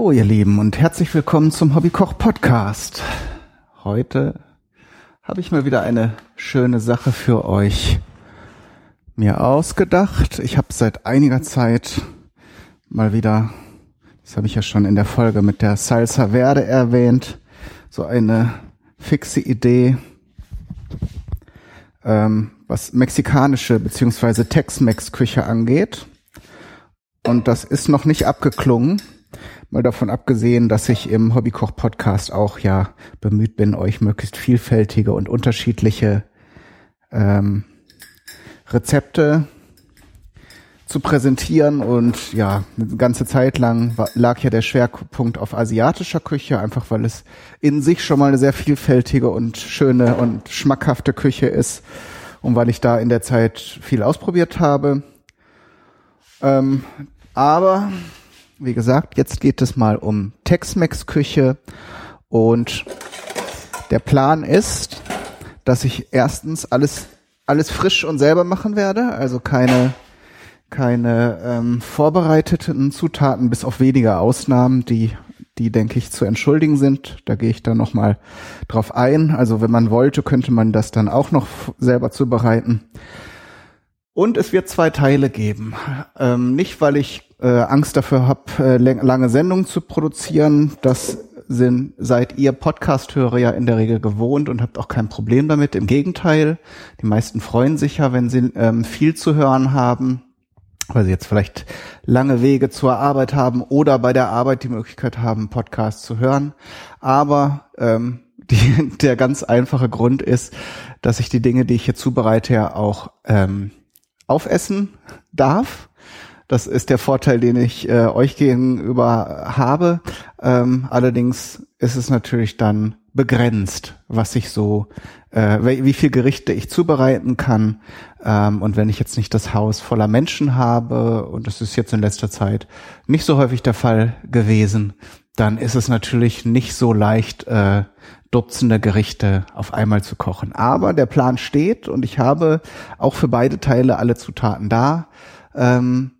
Hallo ihr Lieben und herzlich willkommen zum Hobbykoch Podcast. Heute habe ich mal wieder eine schöne Sache für euch mir ausgedacht. Ich habe seit einiger Zeit mal wieder, das habe ich ja schon in der Folge mit der Salsa Verde erwähnt, so eine fixe Idee, ähm, was mexikanische beziehungsweise Tex-Mex-Küche angeht. Und das ist noch nicht abgeklungen. Mal davon abgesehen, dass ich im Hobbykoch-Podcast auch ja bemüht bin, euch möglichst vielfältige und unterschiedliche ähm, Rezepte zu präsentieren und ja, eine ganze Zeit lang lag ja der Schwerpunkt auf asiatischer Küche, einfach weil es in sich schon mal eine sehr vielfältige und schöne und schmackhafte Küche ist und weil ich da in der Zeit viel ausprobiert habe. Ähm, aber wie gesagt, jetzt geht es mal um Tex-Mex-Küche und der Plan ist, dass ich erstens alles alles frisch und selber machen werde, also keine keine ähm, vorbereiteten Zutaten, bis auf wenige Ausnahmen, die, die denke ich zu entschuldigen sind. Da gehe ich dann nochmal drauf ein. Also wenn man wollte, könnte man das dann auch noch selber zubereiten. Und es wird zwei Teile geben. Ähm, nicht, weil ich äh, Angst dafür habe, äh, lange Sendungen zu produzieren. Das sind, seid ihr Podcast-Hörer ja in der Regel gewohnt und habt auch kein Problem damit. Im Gegenteil, die meisten freuen sich ja, wenn sie ähm, viel zu hören haben weil sie jetzt vielleicht lange Wege zur Arbeit haben oder bei der Arbeit die Möglichkeit haben, Podcasts zu hören. Aber ähm, die, der ganz einfache Grund ist, dass ich die Dinge, die ich hier zubereite, ja auch ähm, aufessen darf. Das ist der Vorteil, den ich äh, euch gegenüber habe. Ähm, allerdings ist es natürlich dann begrenzt, was ich so, äh, wie viel Gerichte ich zubereiten kann. Ähm, und wenn ich jetzt nicht das Haus voller Menschen habe, und das ist jetzt in letzter Zeit nicht so häufig der Fall gewesen, dann ist es natürlich nicht so leicht, äh, Dutzende Gerichte auf einmal zu kochen. Aber der Plan steht und ich habe auch für beide Teile alle Zutaten da. Ähm,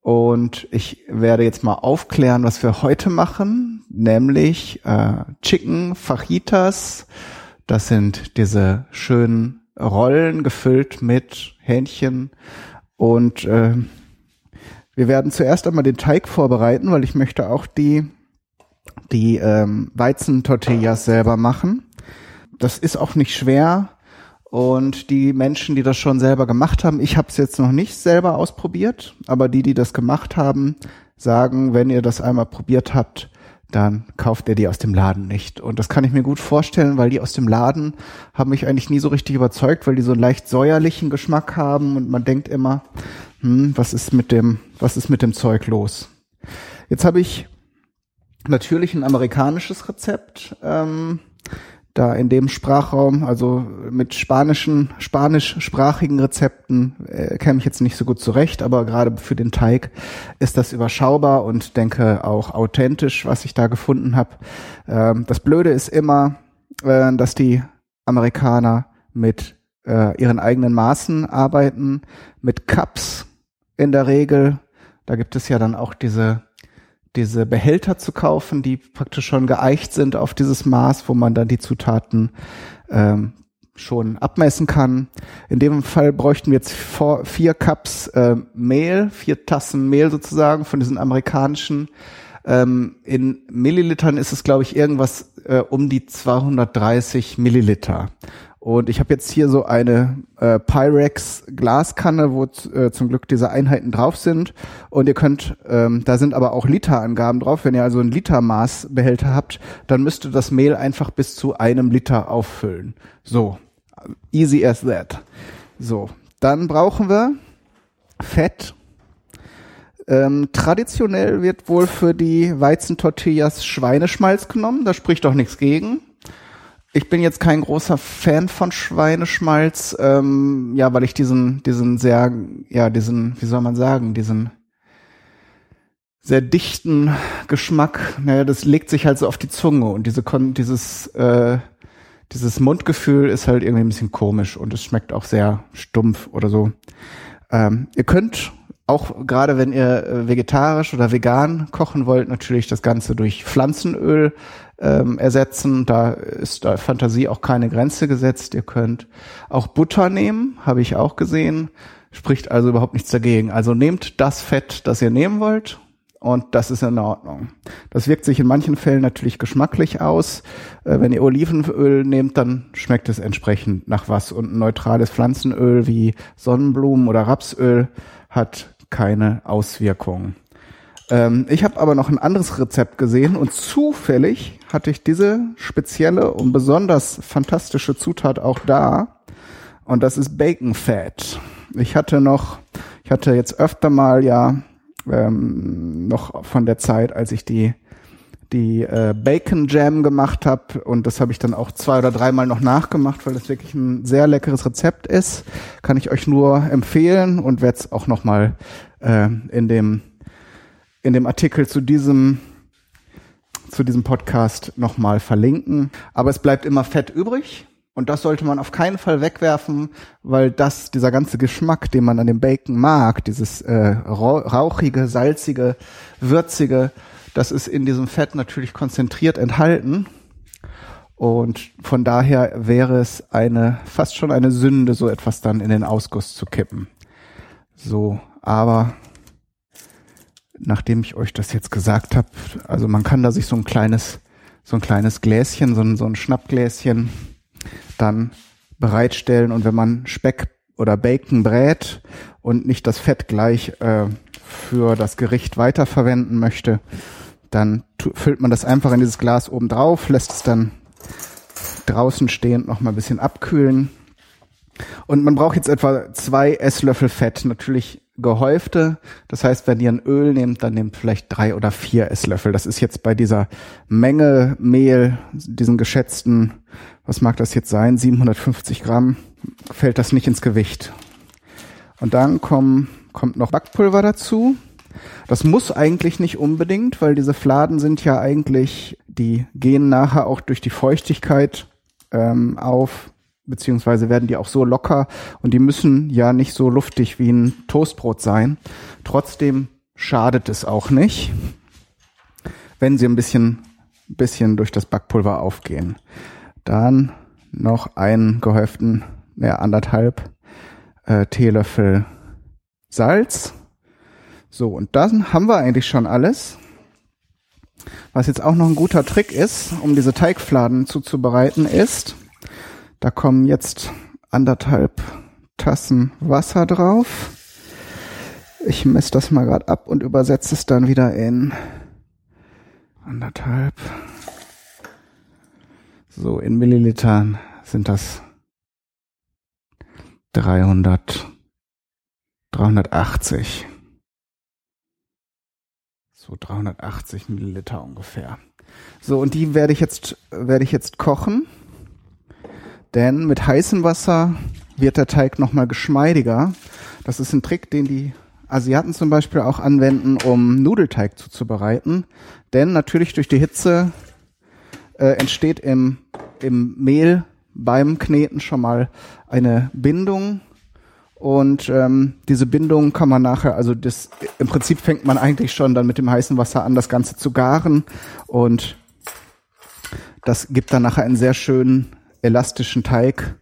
und ich werde jetzt mal aufklären, was wir heute machen, nämlich äh, Chicken Fajitas. Das sind diese schönen Rollen gefüllt mit Hähnchen. Und äh, wir werden zuerst einmal den Teig vorbereiten, weil ich möchte auch die, die ähm, Weizentortillas selber machen. Das ist auch nicht schwer. Und die Menschen, die das schon selber gemacht haben, ich habe es jetzt noch nicht selber ausprobiert, aber die, die das gemacht haben, sagen, wenn ihr das einmal probiert habt, dann kauft ihr die aus dem Laden nicht. Und das kann ich mir gut vorstellen, weil die aus dem Laden haben mich eigentlich nie so richtig überzeugt, weil die so einen leicht säuerlichen Geschmack haben und man denkt immer, hm, was ist mit dem, was ist mit dem Zeug los? Jetzt habe ich natürlich ein amerikanisches Rezept. Ähm, da in dem Sprachraum, also mit spanischen, spanischsprachigen Rezepten äh, käme ich jetzt nicht so gut zurecht, aber gerade für den Teig ist das überschaubar und denke auch authentisch, was ich da gefunden habe. Ähm, das Blöde ist immer, äh, dass die Amerikaner mit äh, ihren eigenen Maßen arbeiten, mit Cups in der Regel. Da gibt es ja dann auch diese diese Behälter zu kaufen, die praktisch schon geeicht sind auf dieses Maß, wo man dann die Zutaten ähm, schon abmessen kann. In dem Fall bräuchten wir jetzt vor, vier Cups äh, Mehl, vier Tassen Mehl sozusagen von diesen amerikanischen. Ähm, in Millilitern ist es, glaube ich, irgendwas äh, um die 230 Milliliter. Und ich habe jetzt hier so eine äh, Pyrex Glaskanne, wo äh, zum Glück diese Einheiten drauf sind. Und ihr könnt, ähm, da sind aber auch Literangaben drauf. Wenn ihr also ein Litermaßbehälter habt, dann müsst ihr das Mehl einfach bis zu einem Liter auffüllen. So, easy as that. So, dann brauchen wir Fett. Ähm, traditionell wird wohl für die Weizentortillas Schweineschmalz genommen. Da spricht doch nichts gegen ich bin jetzt kein großer Fan von Schweineschmalz, ähm, ja, weil ich diesen, diesen sehr, ja, diesen, wie soll man sagen, diesen sehr dichten Geschmack, naja, das legt sich halt so auf die Zunge und diese, dieses, äh, dieses Mundgefühl ist halt irgendwie ein bisschen komisch und es schmeckt auch sehr stumpf oder so. Ähm, ihr könnt auch gerade wenn ihr äh, vegetarisch oder vegan kochen wollt, natürlich das Ganze durch Pflanzenöl ähm, ersetzen. Da ist da Fantasie auch keine Grenze gesetzt. Ihr könnt auch Butter nehmen, habe ich auch gesehen. Spricht also überhaupt nichts dagegen. Also nehmt das Fett, das ihr nehmen wollt und das ist in Ordnung. Das wirkt sich in manchen Fällen natürlich geschmacklich aus. Äh, wenn ihr Olivenöl nehmt, dann schmeckt es entsprechend nach was. Und ein neutrales Pflanzenöl wie Sonnenblumen oder Rapsöl hat keine Auswirkungen. Ähm, ich habe aber noch ein anderes Rezept gesehen und zufällig hatte ich diese spezielle und besonders fantastische Zutat auch da. Und das ist Bacon Fat. Ich hatte noch, ich hatte jetzt öfter mal ja ähm, noch von der Zeit, als ich die die äh, Bacon Jam gemacht habe und das habe ich dann auch zwei oder dreimal noch nachgemacht, weil das wirklich ein sehr leckeres Rezept ist. Kann ich euch nur empfehlen und werde es auch noch mal äh, in dem in dem Artikel zu diesem zu diesem Podcast noch mal verlinken. Aber es bleibt immer Fett übrig und das sollte man auf keinen Fall wegwerfen, weil das, dieser ganze Geschmack, den man an dem Bacon mag, dieses äh, rauchige, salzige, würzige, das ist in diesem Fett natürlich konzentriert enthalten. Und von daher wäre es eine, fast schon eine Sünde, so etwas dann in den Ausguss zu kippen. So, aber nachdem ich euch das jetzt gesagt habe, also man kann da sich so ein kleines, so ein kleines Gläschen, so ein, so ein Schnappgläschen dann bereitstellen. Und wenn man Speck oder Bacon brät und nicht das Fett gleich äh, für das Gericht weiterverwenden möchte, dann füllt man das einfach in dieses Glas oben drauf, lässt es dann draußen stehend noch mal ein bisschen abkühlen. Und man braucht jetzt etwa zwei Esslöffel Fett, natürlich gehäufte. Das heißt, wenn ihr ein Öl nehmt, dann nehmt vielleicht drei oder vier Esslöffel. Das ist jetzt bei dieser Menge Mehl, diesen geschätzten was mag das jetzt sein, 750 Gramm, fällt das nicht ins Gewicht. Und dann kommen, kommt noch Backpulver dazu. Das muss eigentlich nicht unbedingt, weil diese Fladen sind ja eigentlich, die gehen nachher auch durch die Feuchtigkeit ähm, auf, beziehungsweise werden die auch so locker und die müssen ja nicht so luftig wie ein Toastbrot sein. Trotzdem schadet es auch nicht, wenn sie ein bisschen, bisschen durch das Backpulver aufgehen. Dann noch einen gehäuften, ja, anderthalb äh, Teelöffel Salz. So, und dann haben wir eigentlich schon alles. Was jetzt auch noch ein guter Trick ist, um diese Teigfladen zuzubereiten, ist, da kommen jetzt anderthalb Tassen Wasser drauf. Ich messe das mal gerade ab und übersetze es dann wieder in anderthalb so, in Millilitern sind das 300, 380. So 380 Milliliter ungefähr. So, und die werde ich jetzt, werde ich jetzt kochen. Denn mit heißem Wasser wird der Teig nochmal geschmeidiger. Das ist ein Trick, den die Asiaten zum Beispiel auch anwenden, um Nudelteig zuzubereiten. Denn natürlich durch die Hitze äh, entsteht im, im Mehl beim Kneten schon mal eine Bindung und ähm, diese Bindung kann man nachher, also das im Prinzip fängt man eigentlich schon dann mit dem heißen Wasser an, das Ganze zu garen und das gibt dann nachher einen sehr schönen elastischen Teig.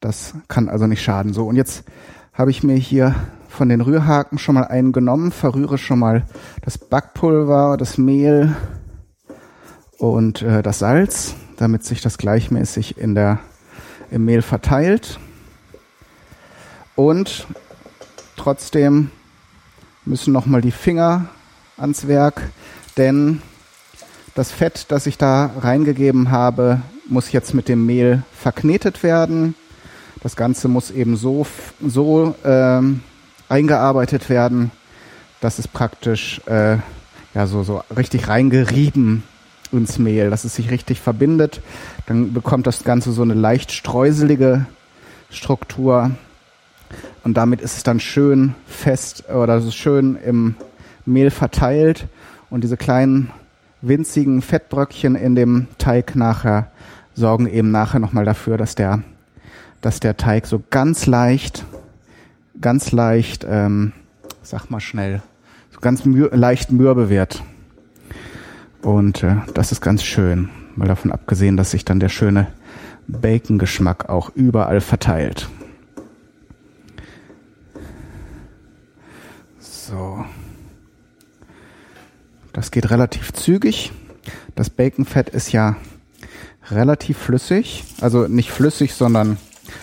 Das kann also nicht schaden. So und jetzt habe ich mir hier von den Rührhaken schon mal einen genommen, verrühre schon mal das Backpulver, das Mehl und äh, das Salz, damit sich das gleichmäßig in der, im Mehl verteilt. Und trotzdem müssen nochmal die Finger ans Werk, denn das Fett, das ich da reingegeben habe, muss jetzt mit dem Mehl verknetet werden. Das Ganze muss eben so, so ähm, eingearbeitet werden, dass es praktisch äh, ja so, so richtig reingerieben ins Mehl, dass es sich richtig verbindet. Dann bekommt das Ganze so eine leicht streuselige Struktur. Und damit ist es dann schön fest oder so schön im Mehl verteilt. Und diese kleinen winzigen Fettbröckchen in dem Teig nachher sorgen eben nachher nochmal dafür, dass der, dass der Teig so ganz leicht ganz leicht, ähm, sag mal schnell, so ganz mür leicht mürbe wird. Und äh, das ist ganz schön, mal davon abgesehen, dass sich dann der schöne Bacon-Geschmack auch überall verteilt. So. Das geht relativ zügig. Das Baconfett ist ja relativ flüssig. Also nicht flüssig, sondern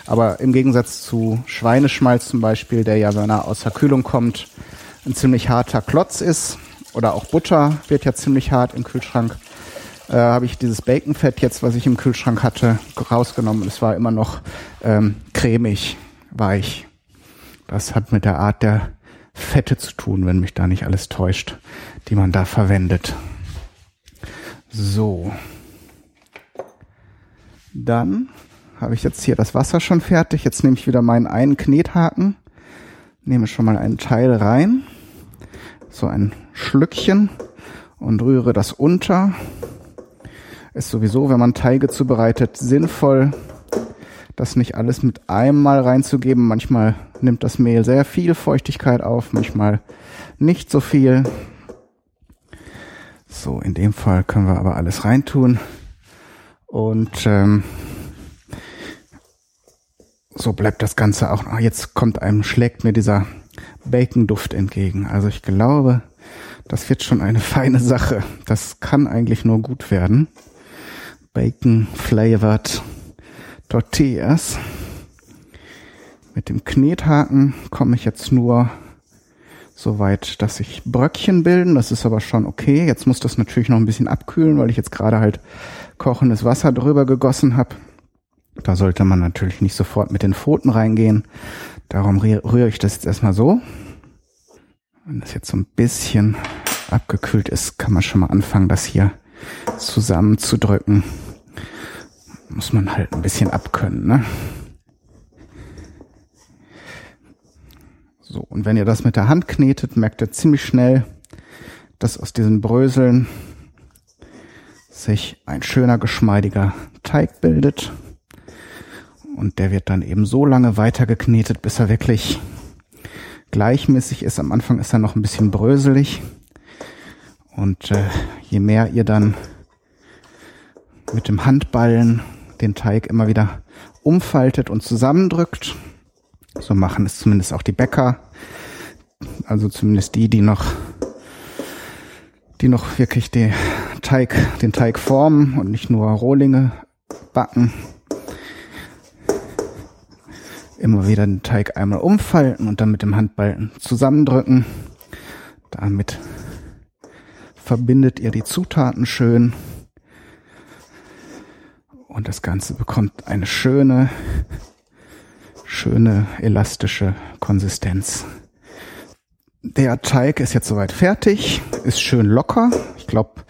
aber im Gegensatz zu Schweineschmalz zum Beispiel, der ja, wenn er aus der Kühlung kommt, ein ziemlich harter Klotz ist. Oder auch Butter wird ja ziemlich hart im Kühlschrank. Äh, habe ich dieses Baconfett jetzt, was ich im Kühlschrank hatte, rausgenommen. Es war immer noch ähm, cremig, weich. Das hat mit der Art der Fette zu tun, wenn mich da nicht alles täuscht, die man da verwendet. So. Dann habe ich jetzt hier das Wasser schon fertig. Jetzt nehme ich wieder meinen einen Knethaken, nehme schon mal einen Teil rein, so ein Schlückchen und rühre das unter. Ist sowieso, wenn man Teige zubereitet, sinnvoll, das nicht alles mit einem Mal reinzugeben. Manchmal nimmt das Mehl sehr viel Feuchtigkeit auf, manchmal nicht so viel. So, in dem Fall können wir aber alles reintun. Und ähm, so bleibt das Ganze auch. Ah, jetzt kommt einem, schlägt mir dieser Bacon-Duft entgegen. Also ich glaube, das wird schon eine feine Sache. Das kann eigentlich nur gut werden. Bacon-flavored Tortillas. Mit dem Knethaken komme ich jetzt nur so weit, dass sich Bröckchen bilden. Das ist aber schon okay. Jetzt muss das natürlich noch ein bisschen abkühlen, weil ich jetzt gerade halt kochendes Wasser drüber gegossen habe. Da sollte man natürlich nicht sofort mit den Pfoten reingehen. Darum rühre ich das jetzt erstmal so. Wenn das jetzt so ein bisschen abgekühlt ist, kann man schon mal anfangen, das hier zusammenzudrücken muss man halt ein bisschen abkönnen, ne? So, und wenn ihr das mit der Hand knetet, merkt ihr ziemlich schnell, dass aus diesen Bröseln sich ein schöner, geschmeidiger Teig bildet. Und der wird dann eben so lange weiter geknetet, bis er wirklich gleichmäßig ist. Am Anfang ist er noch ein bisschen bröselig. Und äh, je mehr ihr dann mit dem Handballen den Teig immer wieder umfaltet und zusammendrückt. So machen es zumindest auch die Bäcker. Also zumindest die, die noch, die noch wirklich den Teig, den Teig formen und nicht nur Rohlinge backen. Immer wieder den Teig einmal umfalten und dann mit dem Handballen zusammendrücken. Damit verbindet ihr die Zutaten schön und das Ganze bekommt eine schöne, schöne elastische Konsistenz. Der Teig ist jetzt soweit fertig, ist schön locker. Ich glaube,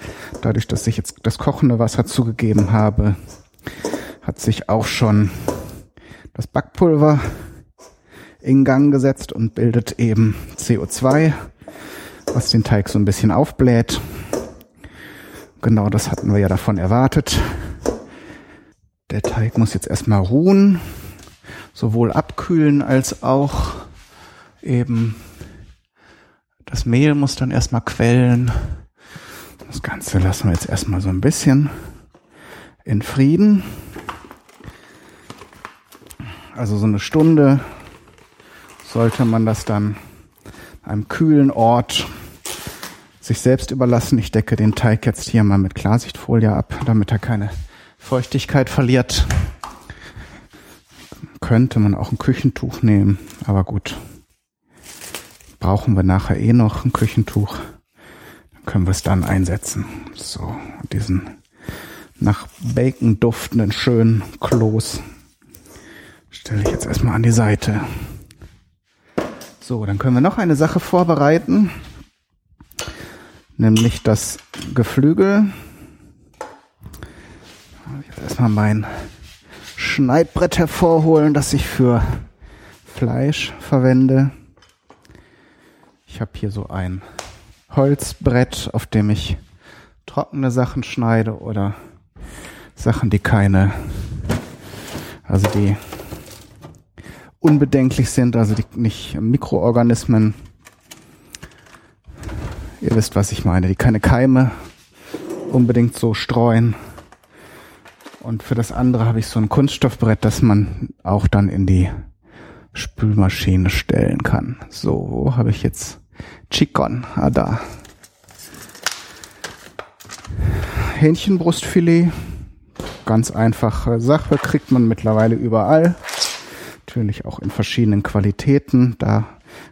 dadurch, dass ich jetzt das kochende Wasser zugegeben habe, hat sich auch schon das Backpulver in Gang gesetzt und bildet eben CO2, was den Teig so ein bisschen aufbläht. Genau das hatten wir ja davon erwartet. Der Teig muss jetzt erstmal ruhen, sowohl abkühlen als auch eben das Mehl muss dann erstmal quellen. Das Ganze lassen wir jetzt erstmal so ein bisschen in Frieden. Also so eine Stunde sollte man das dann einem kühlen Ort sich selbst überlassen. Ich decke den Teig jetzt hier mal mit Klarsichtfolie ab, damit er keine Feuchtigkeit verliert. Könnte man auch ein Küchentuch nehmen, aber gut. Brauchen wir nachher eh noch ein Küchentuch. Dann können wir es dann einsetzen. So, diesen nach Bacon duftenden schönen Kloß stelle ich jetzt erstmal an die Seite. So, dann können wir noch eine Sache vorbereiten, nämlich das Geflügel erstmal mein Schneidbrett hervorholen, das ich für Fleisch verwende. Ich habe hier so ein Holzbrett, auf dem ich trockene Sachen schneide oder Sachen, die keine, also die unbedenklich sind, also die, nicht Mikroorganismen. Ihr wisst, was ich meine, die keine Keime unbedingt so streuen. Und für das andere habe ich so ein Kunststoffbrett, das man auch dann in die Spülmaschine stellen kann. So, wo habe ich jetzt Chicken? Ah, da. Hähnchenbrustfilet. Ganz einfache Sache, kriegt man mittlerweile überall. Natürlich auch in verschiedenen Qualitäten. Da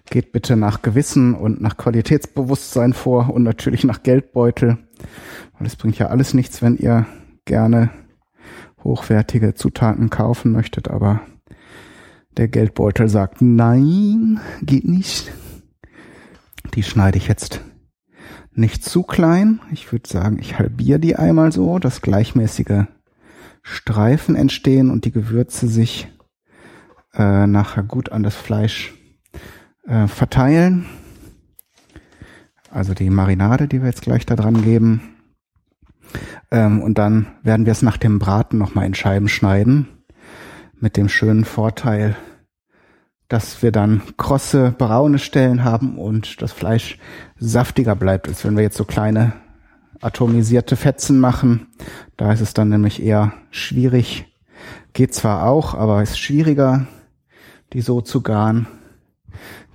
geht bitte nach Gewissen und nach Qualitätsbewusstsein vor und natürlich nach Geldbeutel. Weil es bringt ja alles nichts, wenn ihr gerne hochwertige Zutaten kaufen möchtet, aber der Geldbeutel sagt, nein, geht nicht. Die schneide ich jetzt nicht zu klein. Ich würde sagen, ich halbiere die einmal so, dass gleichmäßige Streifen entstehen und die Gewürze sich äh, nachher gut an das Fleisch äh, verteilen. Also die Marinade, die wir jetzt gleich da dran geben. Ähm, und dann werden wir es nach dem Braten nochmal in Scheiben schneiden. Mit dem schönen Vorteil, dass wir dann krosse, braune Stellen haben und das Fleisch saftiger bleibt, als wenn wir jetzt so kleine atomisierte Fetzen machen. Da ist es dann nämlich eher schwierig. Geht zwar auch, aber ist schwieriger, die so zu garen,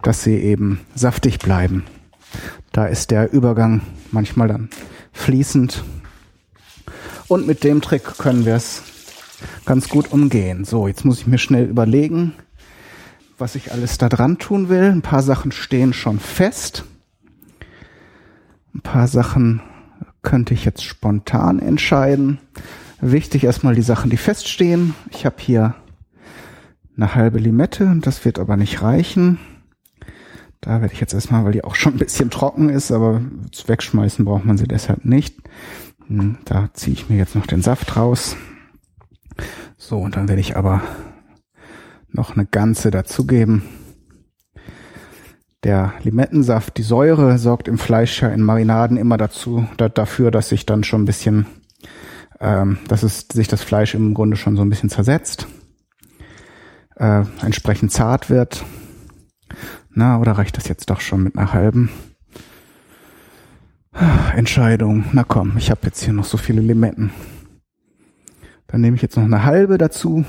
dass sie eben saftig bleiben. Da ist der Übergang manchmal dann fließend. Und mit dem Trick können wir es ganz gut umgehen. So, jetzt muss ich mir schnell überlegen, was ich alles da dran tun will. Ein paar Sachen stehen schon fest. Ein paar Sachen könnte ich jetzt spontan entscheiden. Wichtig erstmal die Sachen, die feststehen. Ich habe hier eine halbe Limette, das wird aber nicht reichen. Da werde ich jetzt erstmal, weil die auch schon ein bisschen trocken ist, aber wegschmeißen braucht man sie deshalb nicht. Hm, da ziehe ich mir jetzt noch den Saft raus. So, und dann werde ich aber noch eine ganze dazugeben. Der Limettensaft, die Säure sorgt im Fleisch ja in Marinaden immer dazu, da, dafür, dass sich dann schon ein bisschen, ähm, dass es sich das Fleisch im Grunde schon so ein bisschen zersetzt, äh, entsprechend zart wird. Na, oder reicht das jetzt doch schon mit einer halben? Entscheidung. Na komm, ich habe jetzt hier noch so viele Limetten. Dann nehme ich jetzt noch eine halbe dazu,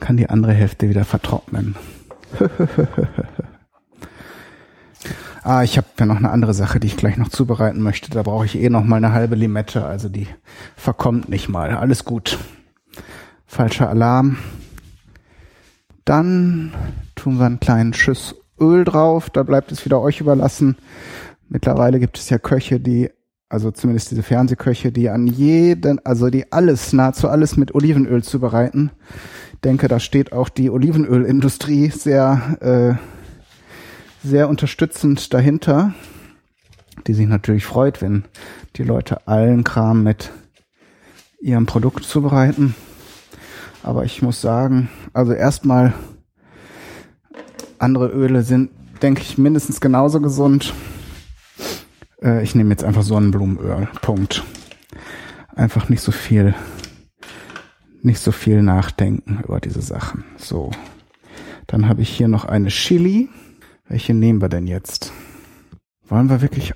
kann die andere Hälfte wieder vertrocknen. ah, ich habe ja noch eine andere Sache, die ich gleich noch zubereiten möchte. Da brauche ich eh noch mal eine halbe Limette, also die verkommt nicht mal. Alles gut. Falscher Alarm. Dann tun wir einen kleinen Schuss Öl drauf. Da bleibt es wieder euch überlassen. Mittlerweile gibt es ja Köche, die also zumindest diese Fernsehköche, die an jeden, also die alles, nahezu alles mit Olivenöl zubereiten. Denke, da steht auch die Olivenölindustrie sehr, äh, sehr unterstützend dahinter, die sich natürlich freut, wenn die Leute allen Kram mit ihrem Produkt zubereiten. Aber ich muss sagen, also erstmal andere Öle sind, denke ich, mindestens genauso gesund äh, ich nehme jetzt einfach Sonnenblumenöl. Punkt. Einfach nicht so viel, nicht so viel nachdenken über diese Sachen. So. Dann habe ich hier noch eine Chili. Welche nehmen wir denn jetzt? Wollen wir wirklich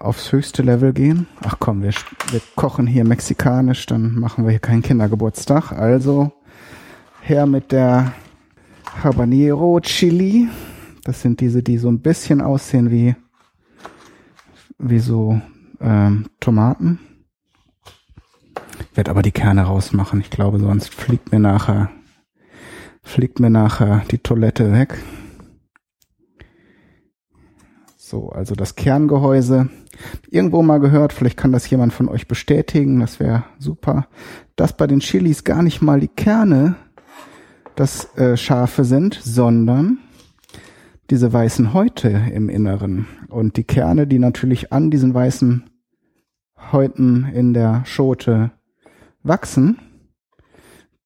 aufs höchste Level gehen? Ach komm, wir, wir kochen hier mexikanisch, dann machen wir hier keinen Kindergeburtstag. Also her mit der Habanero Chili. Das sind diese, die so ein bisschen aussehen wie wie so ähm, Tomaten. Werd aber die Kerne rausmachen. Ich glaube, sonst fliegt mir nachher fliegt mir nachher die Toilette weg. So, also das Kerngehäuse. Irgendwo mal gehört, vielleicht kann das jemand von euch bestätigen, das wäre super, dass bei den Chilis gar nicht mal die Kerne das äh, Scharfe sind, sondern diese weißen Häute im Inneren und die Kerne, die natürlich an diesen weißen Häuten in der Schote wachsen,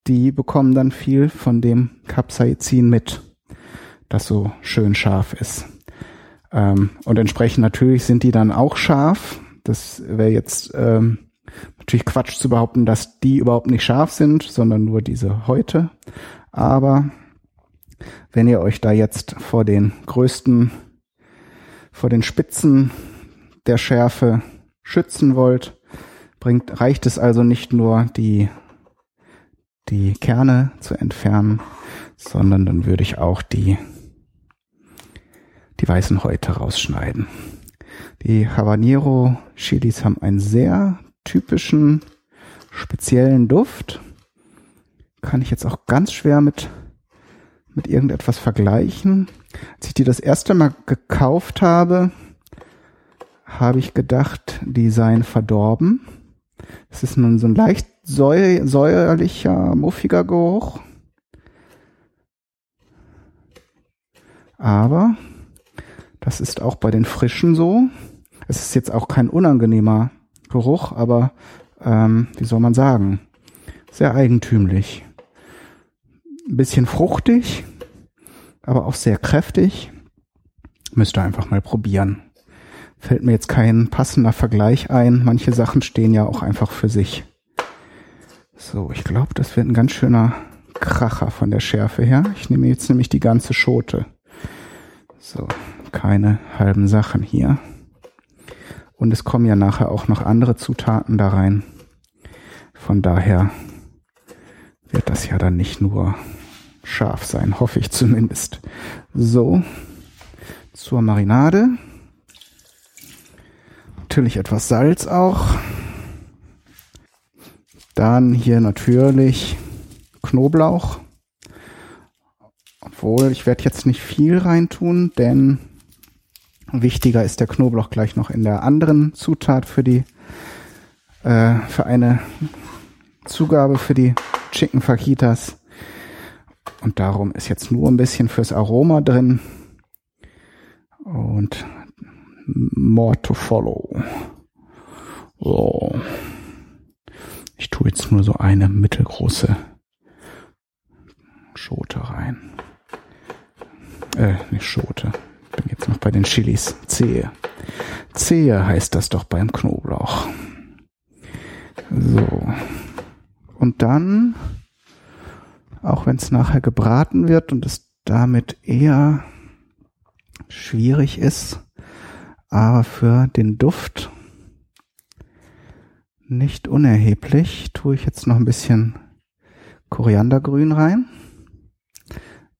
die bekommen dann viel von dem Capsaicin mit, das so schön scharf ist. Ähm, und entsprechend natürlich sind die dann auch scharf. Das wäre jetzt ähm, natürlich Quatsch zu behaupten, dass die überhaupt nicht scharf sind, sondern nur diese Häute. Aber wenn ihr euch da jetzt vor den größten, vor den Spitzen der Schärfe schützen wollt, bringt, reicht es also nicht nur die, die Kerne zu entfernen, sondern dann würde ich auch die, die weißen Häute rausschneiden. Die Habanero Chilis haben einen sehr typischen, speziellen Duft. Kann ich jetzt auch ganz schwer mit, mit irgendetwas vergleichen. Als ich die das erste Mal gekauft habe, habe ich gedacht, die seien verdorben. Es ist nun so ein leicht säu säuerlicher, muffiger Geruch. Aber das ist auch bei den frischen so. Es ist jetzt auch kein unangenehmer Geruch, aber ähm, wie soll man sagen, sehr eigentümlich. Ein bisschen fruchtig, aber auch sehr kräftig. Müsst ihr einfach mal probieren. Fällt mir jetzt kein passender Vergleich ein. Manche Sachen stehen ja auch einfach für sich. So, ich glaube, das wird ein ganz schöner Kracher von der Schärfe her. Ich nehme jetzt nämlich die ganze Schote. So, keine halben Sachen hier. Und es kommen ja nachher auch noch andere Zutaten da rein. Von daher wird das ja dann nicht nur scharf sein, hoffe ich zumindest. So, zur Marinade. Natürlich etwas Salz auch. Dann hier natürlich Knoblauch. Obwohl, ich werde jetzt nicht viel reintun, denn Wichtiger ist der Knoblauch gleich noch in der anderen Zutat für die äh, für eine Zugabe für die Chicken Fajitas. Und darum ist jetzt nur ein bisschen fürs Aroma drin. Und more to follow. So. Ich tue jetzt nur so eine mittelgroße Schote rein. Äh, nicht Schote bin jetzt noch bei den Chilis. Zehe. Zehe heißt das doch beim Knoblauch. So. Und dann, auch wenn es nachher gebraten wird und es damit eher schwierig ist, aber für den Duft nicht unerheblich, tue ich jetzt noch ein bisschen Koriandergrün rein.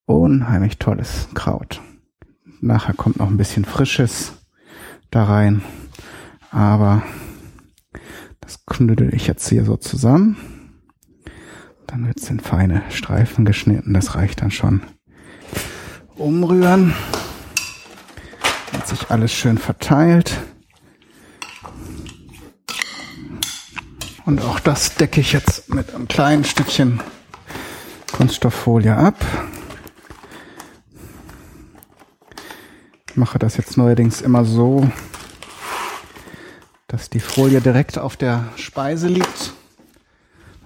Unheimlich tolles Kraut. Nachher kommt noch ein bisschen Frisches da rein. Aber das knüttel ich jetzt hier so zusammen. Dann wird es in feine Streifen geschnitten. Das reicht dann schon. Umrühren. Sich alles schön verteilt. Und auch das decke ich jetzt mit einem kleinen Stückchen Kunststofffolie ab. mache das jetzt neuerdings immer so, dass die Folie direkt auf der Speise liegt.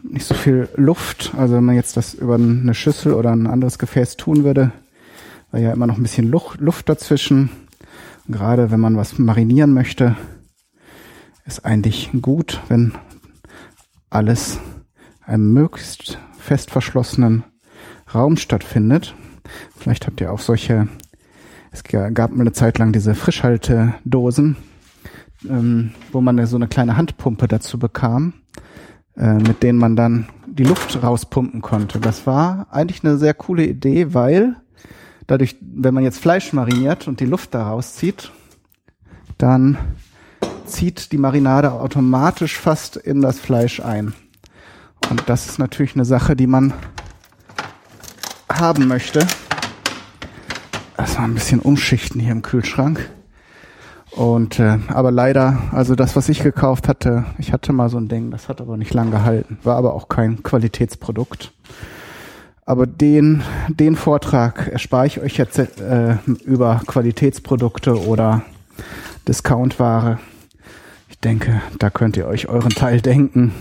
Nicht so viel Luft. Also wenn man jetzt das über eine Schüssel oder ein anderes Gefäß tun würde, wäre ja immer noch ein bisschen Luft dazwischen. Gerade wenn man was marinieren möchte, ist eigentlich gut, wenn alles einem möglichst fest verschlossenen Raum stattfindet. Vielleicht habt ihr auch solche es gab mal eine Zeit lang diese Frischhaltedosen, ähm, wo man so eine kleine Handpumpe dazu bekam, äh, mit denen man dann die Luft rauspumpen konnte. Das war eigentlich eine sehr coole Idee, weil dadurch, wenn man jetzt Fleisch mariniert und die Luft da rauszieht, dann zieht die Marinade automatisch fast in das Fleisch ein. Und das ist natürlich eine Sache, die man haben möchte erstmal ein bisschen umschichten hier im Kühlschrank. Und äh, aber leider, also das, was ich gekauft hatte, ich hatte mal so ein Ding, das hat aber nicht lang gehalten, war aber auch kein Qualitätsprodukt. Aber den, den Vortrag erspare ich euch jetzt äh, über Qualitätsprodukte oder Discountware. Ich denke, da könnt ihr euch euren Teil denken.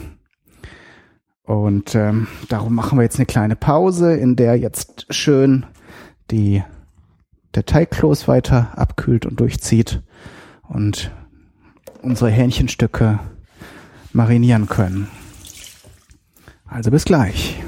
Und ähm, darum machen wir jetzt eine kleine Pause, in der jetzt schön die der Teigkloß weiter abkühlt und durchzieht und unsere Hähnchenstücke marinieren können. Also bis gleich.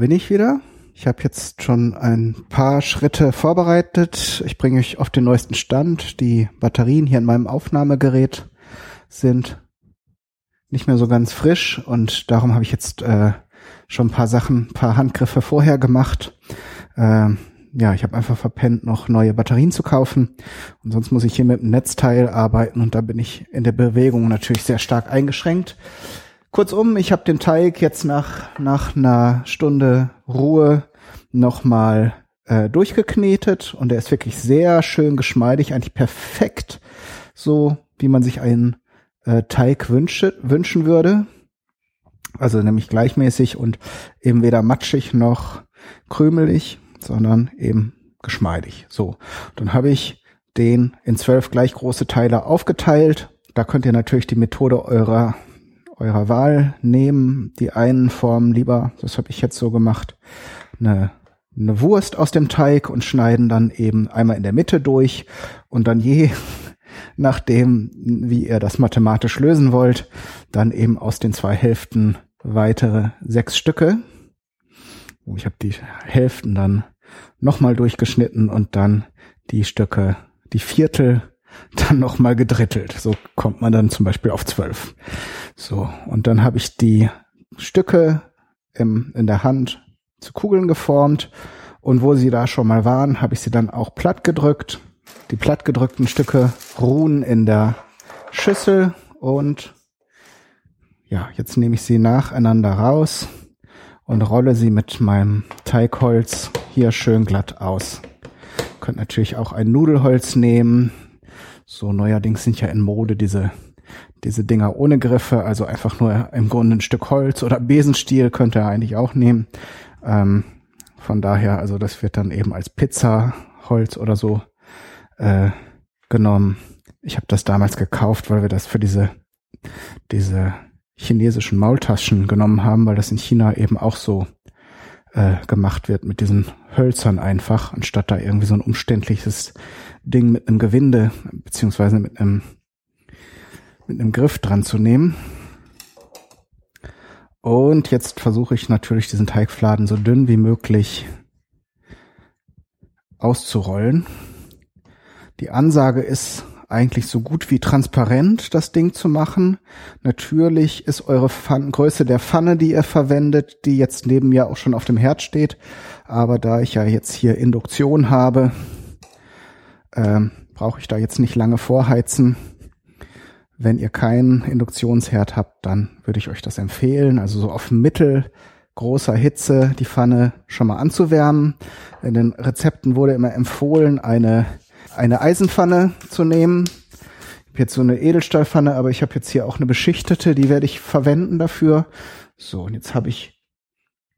Bin ich wieder. Ich habe jetzt schon ein paar Schritte vorbereitet. Ich bringe euch auf den neuesten Stand. Die Batterien hier in meinem Aufnahmegerät sind nicht mehr so ganz frisch und darum habe ich jetzt äh, schon ein paar Sachen, ein paar Handgriffe vorher gemacht. Äh, ja, ich habe einfach verpennt, noch neue Batterien zu kaufen. Und sonst muss ich hier mit dem Netzteil arbeiten und da bin ich in der Bewegung natürlich sehr stark eingeschränkt. Kurzum, ich habe den Teig jetzt nach, nach einer Stunde Ruhe nochmal äh, durchgeknetet und er ist wirklich sehr schön geschmeidig, eigentlich perfekt, so wie man sich einen äh, Teig wünsche, wünschen würde. Also nämlich gleichmäßig und eben weder matschig noch krümelig sondern eben geschmeidig. So, dann habe ich den in zwölf gleich große Teile aufgeteilt. Da könnt ihr natürlich die Methode eurer eurer Wahl nehmen. Die einen formen lieber, das habe ich jetzt so gemacht, eine, eine Wurst aus dem Teig und schneiden dann eben einmal in der Mitte durch und dann je nachdem, wie ihr das mathematisch lösen wollt, dann eben aus den zwei Hälften weitere sechs Stücke. Ich habe die Hälften dann nochmal durchgeschnitten und dann die Stücke, die Viertel dann nochmal gedrittelt. So kommt man dann zum Beispiel auf zwölf. So, und dann habe ich die Stücke im, in der Hand zu Kugeln geformt und wo sie da schon mal waren, habe ich sie dann auch platt gedrückt. Die platt gedrückten Stücke ruhen in der Schüssel und ja, jetzt nehme ich sie nacheinander raus und rolle sie mit meinem Teigholz hier schön glatt aus. Könnt natürlich auch ein Nudelholz nehmen. So neuerdings sind ja in Mode diese diese Dinger ohne Griffe, also einfach nur im Grunde ein Stück Holz oder Besenstiel könnt ihr eigentlich auch nehmen. Ähm, von daher, also das wird dann eben als Pizzaholz oder so äh, genommen. Ich habe das damals gekauft, weil wir das für diese diese chinesischen Maultaschen genommen haben, weil das in China eben auch so äh, gemacht wird mit diesen Hölzern einfach, anstatt da irgendwie so ein umständliches Ding mit einem Gewinde beziehungsweise mit einem mit einem Griff dran zu nehmen. Und jetzt versuche ich natürlich diesen Teigfladen so dünn wie möglich auszurollen. Die Ansage ist eigentlich so gut wie transparent, das Ding zu machen. Natürlich ist eure Pfann Größe der Pfanne, die ihr verwendet, die jetzt neben mir auch schon auf dem Herd steht. Aber da ich ja jetzt hier Induktion habe, ähm, brauche ich da jetzt nicht lange vorheizen. Wenn ihr keinen Induktionsherd habt, dann würde ich euch das empfehlen. Also so auf mittelgroßer Hitze die Pfanne schon mal anzuwärmen. In den Rezepten wurde immer empfohlen, eine eine Eisenpfanne zu nehmen. Ich habe jetzt so eine Edelstahlpfanne, aber ich habe jetzt hier auch eine beschichtete, die werde ich verwenden dafür. So, und jetzt habe ich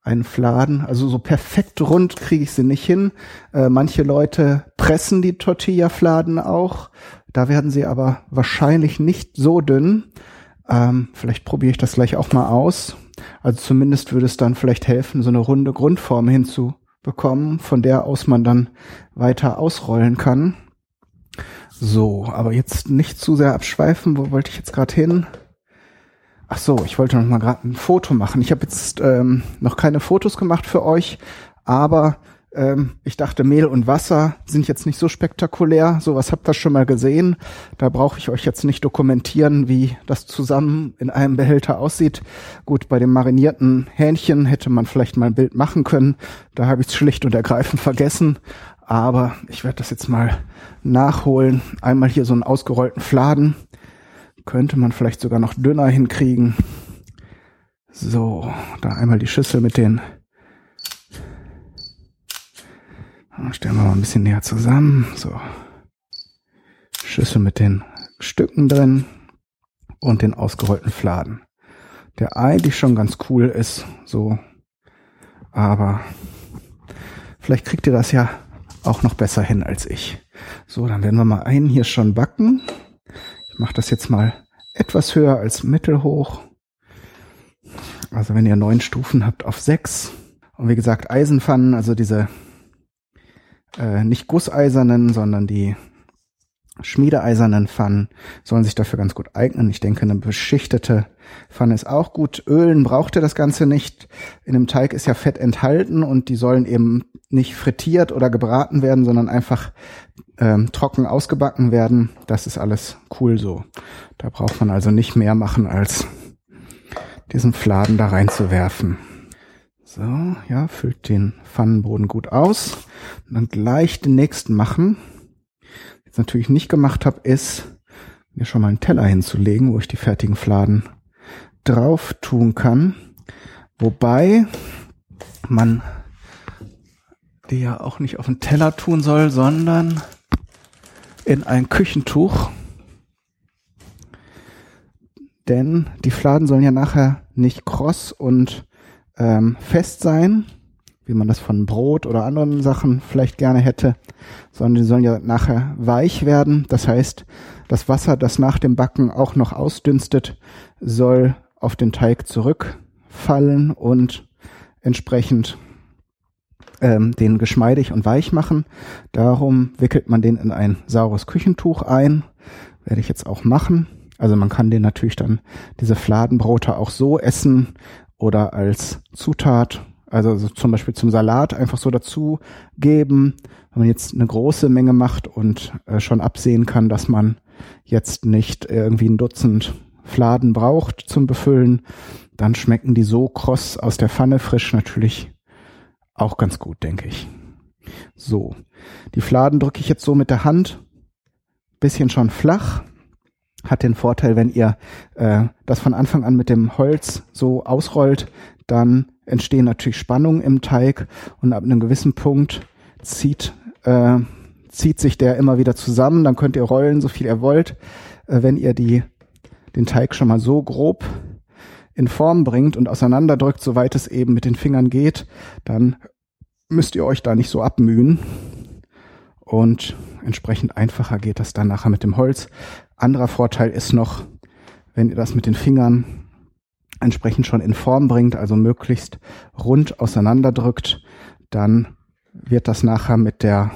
einen Fladen, also so perfekt rund kriege ich sie nicht hin. Äh, manche Leute pressen die Tortilla-Fladen auch. Da werden sie aber wahrscheinlich nicht so dünn. Ähm, vielleicht probiere ich das gleich auch mal aus. Also zumindest würde es dann vielleicht helfen, so eine runde Grundform hinzubekommen, von der aus man dann weiter ausrollen kann. So, aber jetzt nicht zu sehr abschweifen. Wo wollte ich jetzt gerade hin? Ach so, ich wollte noch mal gerade ein Foto machen. Ich habe jetzt ähm, noch keine Fotos gemacht für euch, aber ähm, ich dachte, Mehl und Wasser sind jetzt nicht so spektakulär. Sowas habt ihr schon mal gesehen. Da brauche ich euch jetzt nicht dokumentieren, wie das zusammen in einem Behälter aussieht. Gut, bei dem marinierten Hähnchen hätte man vielleicht mal ein Bild machen können. Da habe ich es schlicht und ergreifend vergessen. Aber ich werde das jetzt mal nachholen. Einmal hier so einen ausgerollten Fladen. Könnte man vielleicht sogar noch dünner hinkriegen. So, da einmal die Schüssel mit den. Stellen wir mal ein bisschen näher zusammen. So. Schüssel mit den Stücken drin und den ausgerollten Fladen. Der eigentlich schon ganz cool ist, so. Aber vielleicht kriegt ihr das ja auch noch besser hin als ich. So, dann werden wir mal einen hier schon backen. Ich mache das jetzt mal etwas höher als mittelhoch. Also wenn ihr neun Stufen habt auf sechs. Und wie gesagt, Eisenpfannen, also diese äh, nicht gusseisernen, sondern die schmiedeeisernen Pfannen sollen sich dafür ganz gut eignen. Ich denke, eine beschichtete Pfanne ist auch gut. Ölen braucht ihr das Ganze nicht. In dem Teig ist ja Fett enthalten und die sollen eben nicht frittiert oder gebraten werden, sondern einfach ähm, trocken ausgebacken werden. Das ist alles cool so. Da braucht man also nicht mehr machen, als diesen Fladen da reinzuwerfen. So, ja, füllt den Pfannenboden gut aus. Und dann gleich den nächsten machen jetzt natürlich nicht gemacht habe, ist mir schon mal einen Teller hinzulegen, wo ich die fertigen Fladen drauf tun kann. Wobei man die ja auch nicht auf den Teller tun soll, sondern in ein Küchentuch. Denn die Fladen sollen ja nachher nicht kross und ähm, fest sein, wie man das von Brot oder anderen Sachen vielleicht gerne hätte, sondern die sollen ja nachher weich werden. Das heißt, das Wasser, das nach dem Backen auch noch ausdünstet, soll auf den Teig zurückfallen und entsprechend ähm, den geschmeidig und weich machen. Darum wickelt man den in ein saures Küchentuch ein. Werde ich jetzt auch machen. Also man kann den natürlich dann, diese Fladenbrote auch so essen oder als Zutat also so zum Beispiel zum Salat einfach so dazu geben. Wenn man jetzt eine große Menge macht und äh, schon absehen kann, dass man jetzt nicht irgendwie ein Dutzend Fladen braucht zum Befüllen, dann schmecken die so kross aus der Pfanne frisch natürlich auch ganz gut, denke ich. So, die Fladen drücke ich jetzt so mit der Hand, bisschen schon flach. Hat den Vorteil, wenn ihr äh, das von Anfang an mit dem Holz so ausrollt, dann entstehen natürlich Spannungen im Teig und ab einem gewissen Punkt zieht, äh, zieht sich der immer wieder zusammen. Dann könnt ihr rollen, so viel ihr wollt. Äh, wenn ihr die, den Teig schon mal so grob in Form bringt und auseinanderdrückt, soweit es eben mit den Fingern geht, dann müsst ihr euch da nicht so abmühen. Und entsprechend einfacher geht das dann nachher mit dem Holz. Anderer Vorteil ist noch, wenn ihr das mit den Fingern entsprechend schon in Form bringt, also möglichst rund auseinanderdrückt, dann wird das nachher mit der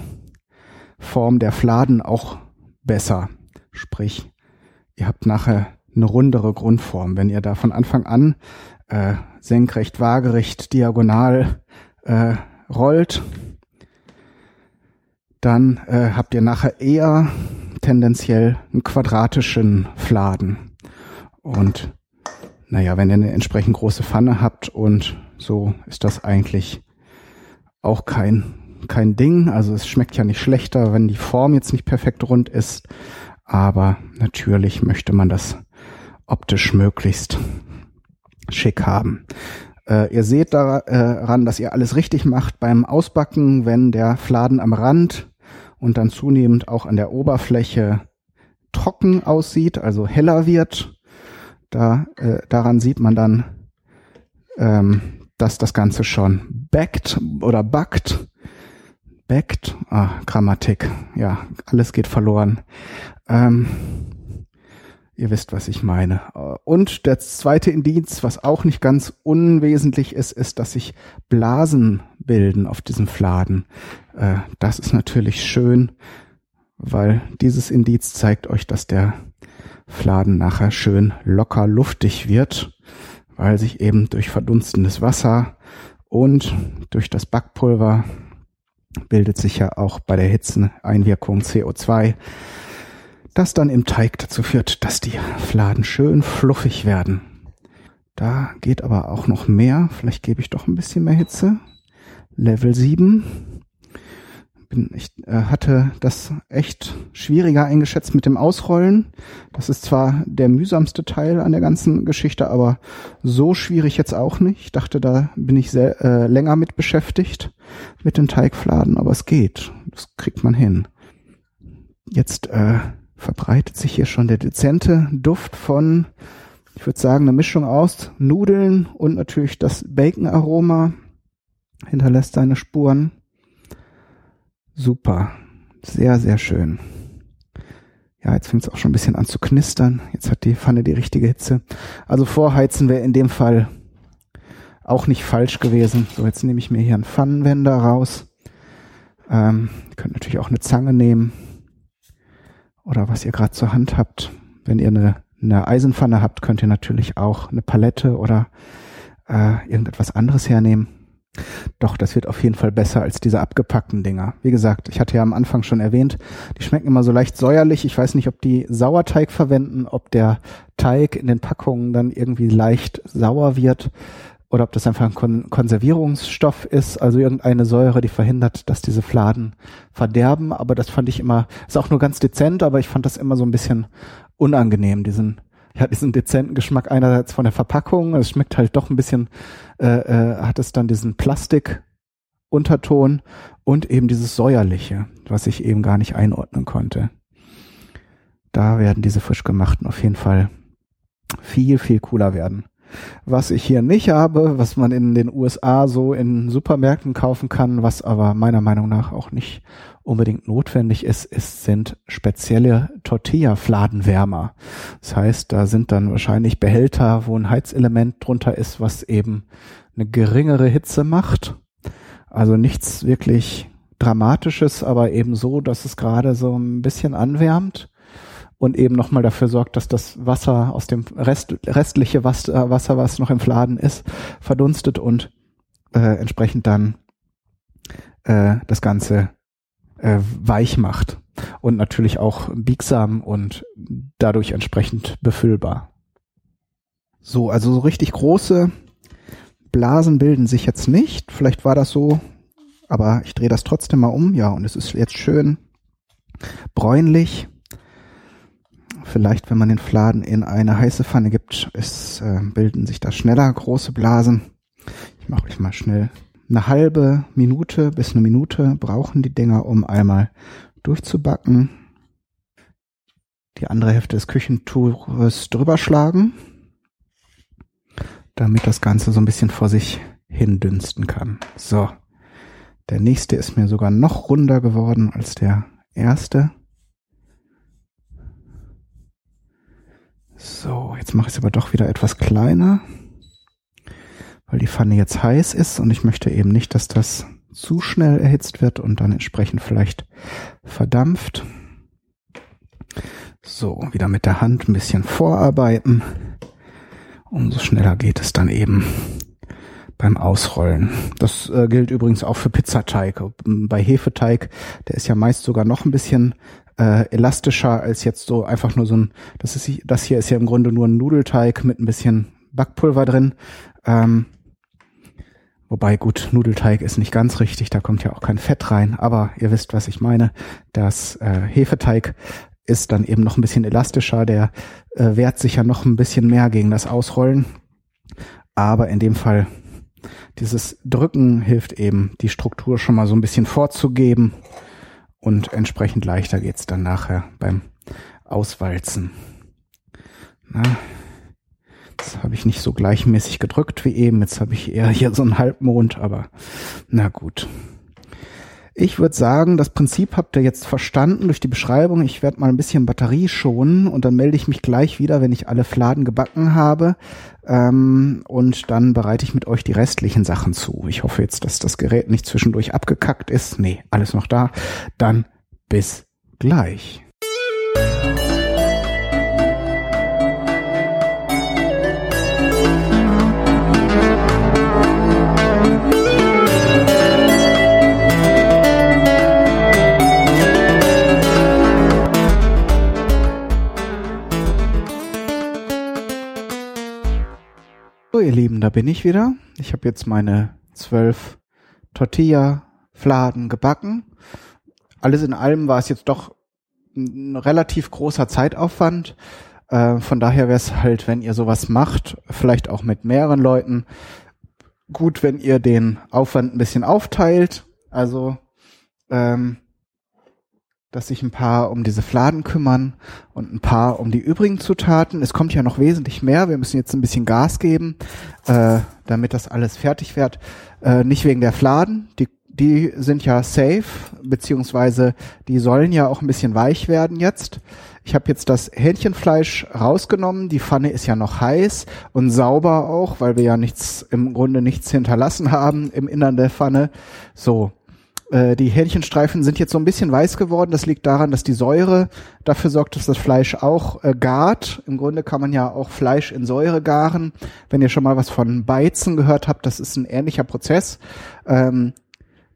Form der Fladen auch besser. Sprich, ihr habt nachher eine rundere Grundform. Wenn ihr da von Anfang an äh, senkrecht, waagerecht, diagonal äh, rollt, dann äh, habt ihr nachher eher tendenziell einen quadratischen Fladen. Und naja, wenn ihr eine entsprechend große Pfanne habt und so ist das eigentlich auch kein, kein Ding. Also es schmeckt ja nicht schlechter, wenn die Form jetzt nicht perfekt rund ist. Aber natürlich möchte man das optisch möglichst schick haben. Äh, ihr seht daran, dass ihr alles richtig macht beim Ausbacken, wenn der Fladen am Rand und dann zunehmend auch an der Oberfläche trocken aussieht, also heller wird da, äh, daran sieht man dann, ähm, dass das Ganze schon backt oder backt. Backt, ah, Grammatik, ja, alles geht verloren. Ähm, ihr wisst, was ich meine. Und der zweite Indiz, was auch nicht ganz unwesentlich ist, ist, dass sich Blasen bilden auf diesem Fladen. Äh, das ist natürlich schön, weil dieses Indiz zeigt euch, dass der Fladen nachher schön locker luftig wird, weil sich eben durch verdunstendes Wasser und durch das Backpulver bildet sich ja auch bei der Hitzeneinwirkung CO2, das dann im Teig dazu führt, dass die Fladen schön fluffig werden. Da geht aber auch noch mehr. Vielleicht gebe ich doch ein bisschen mehr Hitze. Level 7 bin, ich äh, hatte das echt schwieriger eingeschätzt mit dem Ausrollen. Das ist zwar der mühsamste Teil an der ganzen Geschichte, aber so schwierig jetzt auch nicht. Ich dachte, da bin ich sehr, äh, länger mit beschäftigt mit den Teigfladen, aber es geht. Das kriegt man hin. Jetzt äh, verbreitet sich hier schon der dezente Duft von, ich würde sagen, eine Mischung aus Nudeln und natürlich das Bacon-Aroma hinterlässt seine Spuren. Super. Sehr, sehr schön. Ja, jetzt fängt es auch schon ein bisschen an zu knistern. Jetzt hat die Pfanne die richtige Hitze. Also vorheizen wäre in dem Fall auch nicht falsch gewesen. So, jetzt nehme ich mir hier einen Pfannenwender raus. Ähm, ihr könnt natürlich auch eine Zange nehmen oder was ihr gerade zur Hand habt. Wenn ihr eine, eine Eisenpfanne habt, könnt ihr natürlich auch eine Palette oder äh, irgendetwas anderes hernehmen. Doch, das wird auf jeden Fall besser als diese abgepackten Dinger. Wie gesagt, ich hatte ja am Anfang schon erwähnt, die schmecken immer so leicht säuerlich. Ich weiß nicht, ob die Sauerteig verwenden, ob der Teig in den Packungen dann irgendwie leicht sauer wird oder ob das einfach ein Kon Konservierungsstoff ist, also irgendeine Säure, die verhindert, dass diese Fladen verderben. Aber das fand ich immer, ist auch nur ganz dezent, aber ich fand das immer so ein bisschen unangenehm, diesen ja, diesen dezenten Geschmack einerseits von der Verpackung, es schmeckt halt doch ein bisschen, äh, äh, hat es dann diesen Plastik-Unterton und eben dieses säuerliche, was ich eben gar nicht einordnen konnte. Da werden diese frisch gemachten auf jeden Fall viel, viel cooler werden. Was ich hier nicht habe, was man in den USA so in Supermärkten kaufen kann, was aber meiner Meinung nach auch nicht unbedingt notwendig ist, ist sind spezielle Tortilla-Fladenwärmer. Das heißt, da sind dann wahrscheinlich Behälter, wo ein Heizelement drunter ist, was eben eine geringere Hitze macht. Also nichts wirklich Dramatisches, aber eben so, dass es gerade so ein bisschen anwärmt und eben nochmal dafür sorgt, dass das Wasser aus dem Rest, restliche Wasser, was noch im Fladen ist, verdunstet und äh, entsprechend dann äh, das Ganze äh, weich macht und natürlich auch biegsam und dadurch entsprechend befüllbar. So, also so richtig große Blasen bilden sich jetzt nicht. Vielleicht war das so, aber ich drehe das trotzdem mal um. Ja, und es ist jetzt schön bräunlich. Vielleicht, wenn man den Fladen in eine heiße Pfanne gibt, es äh, bilden sich da schneller große Blasen. Ich mache euch mal schnell eine halbe Minute bis eine Minute brauchen die Dinger, um einmal durchzubacken. Die andere Hälfte des Küchentuches drüber schlagen, damit das Ganze so ein bisschen vor sich hin dünsten kann. So. Der nächste ist mir sogar noch runder geworden als der erste. So, jetzt mache ich es aber doch wieder etwas kleiner weil die Pfanne jetzt heiß ist und ich möchte eben nicht, dass das zu schnell erhitzt wird und dann entsprechend vielleicht verdampft. So, wieder mit der Hand ein bisschen vorarbeiten. Umso schneller geht es dann eben beim Ausrollen. Das äh, gilt übrigens auch für Pizzateig. Bei Hefeteig, der ist ja meist sogar noch ein bisschen äh, elastischer als jetzt so einfach nur so ein, das ist, das hier ist ja im Grunde nur ein Nudelteig mit ein bisschen Backpulver drin. Ähm, Wobei gut, Nudelteig ist nicht ganz richtig, da kommt ja auch kein Fett rein, aber ihr wisst, was ich meine. Das äh, Hefeteig ist dann eben noch ein bisschen elastischer, der äh, wehrt sich ja noch ein bisschen mehr gegen das Ausrollen. Aber in dem Fall, dieses Drücken hilft eben, die Struktur schon mal so ein bisschen vorzugeben und entsprechend leichter geht's dann nachher beim Auswalzen. Na, Jetzt habe ich nicht so gleichmäßig gedrückt wie eben. Jetzt habe ich eher hier so einen Halbmond, aber na gut. Ich würde sagen, das Prinzip habt ihr jetzt verstanden durch die Beschreibung. Ich werde mal ein bisschen Batterie schonen und dann melde ich mich gleich wieder, wenn ich alle Fladen gebacken habe. Ähm, und dann bereite ich mit euch die restlichen Sachen zu. Ich hoffe jetzt, dass das Gerät nicht zwischendurch abgekackt ist. Nee, alles noch da. Dann bis gleich. So, ihr Lieben, da bin ich wieder. Ich habe jetzt meine zwölf Tortilla-Fladen gebacken. Alles in allem war es jetzt doch ein relativ großer Zeitaufwand. Äh, von daher wäre es halt, wenn ihr sowas macht, vielleicht auch mit mehreren Leuten, gut, wenn ihr den Aufwand ein bisschen aufteilt. Also ähm, dass sich ein paar um diese Fladen kümmern und ein paar um die übrigen Zutaten. Es kommt ja noch wesentlich mehr. Wir müssen jetzt ein bisschen Gas geben, äh, damit das alles fertig wird. Äh, nicht wegen der Fladen, die, die sind ja safe, beziehungsweise die sollen ja auch ein bisschen weich werden jetzt. Ich habe jetzt das Hähnchenfleisch rausgenommen. Die Pfanne ist ja noch heiß und sauber auch, weil wir ja nichts im Grunde nichts hinterlassen haben im Innern der Pfanne. So, Äh, die Hähnchenstreifen sind jetzt so ein bisschen weiß geworden. Das liegt daran, dass die Säure dafür sorgt, dass das Fleisch auch äh, gart. Im Grunde kann man ja auch Fleisch in Säure garen. Wenn ihr schon mal was von Beizen gehört habt, das ist ein ähnlicher Prozess. Ähm,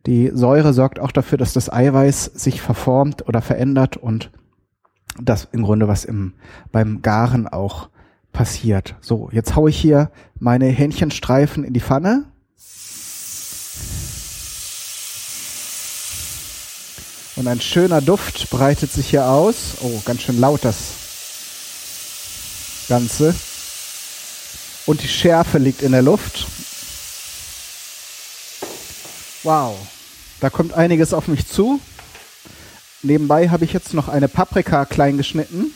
die Säure sorgt auch dafür, dass das Eiweiß sich verformt oder verändert und das im Grunde was im, beim Garen auch passiert. So, jetzt haue ich hier meine Hähnchenstreifen in die Pfanne Und ein schöner Duft breitet sich hier aus. Oh, ganz schön laut das Ganze. Und die Schärfe liegt in der Luft. Wow, da kommt einiges auf mich zu. Nebenbei habe ich jetzt noch eine Paprika klein geschnitten.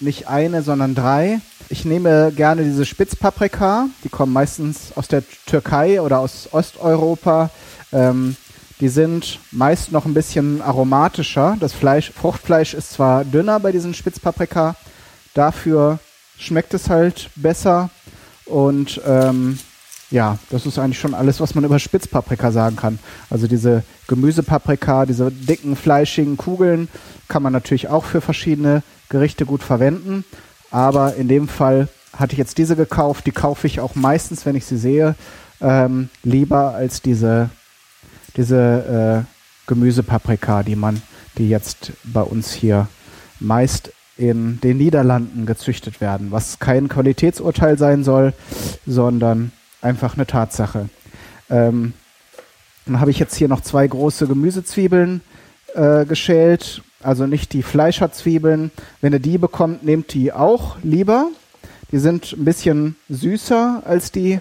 Nicht eine, sondern drei. Ich nehme gerne diese Spitzpaprika. Die kommen meistens aus der Türkei oder aus Osteuropa. Ähm, die sind meist noch ein bisschen aromatischer. Das Fleisch, Fruchtfleisch ist zwar dünner bei diesen Spitzpaprika, dafür schmeckt es halt besser. Und ähm, ja, das ist eigentlich schon alles, was man über Spitzpaprika sagen kann. Also diese Gemüsepaprika, diese dicken, fleischigen Kugeln kann man natürlich auch für verschiedene Gerichte gut verwenden. Aber in dem Fall hatte ich jetzt diese gekauft. Die kaufe ich auch meistens, wenn ich sie sehe, ähm, lieber als diese diese äh, Gemüsepaprika, die man, die jetzt bei uns hier meist in den Niederlanden gezüchtet werden, was kein Qualitätsurteil sein soll, sondern einfach eine Tatsache. Ähm, dann habe ich jetzt hier noch zwei große Gemüsezwiebeln äh, geschält, also nicht die Fleischerzwiebeln. Wenn ihr die bekommt, nehmt die auch lieber. Die sind ein bisschen süßer als die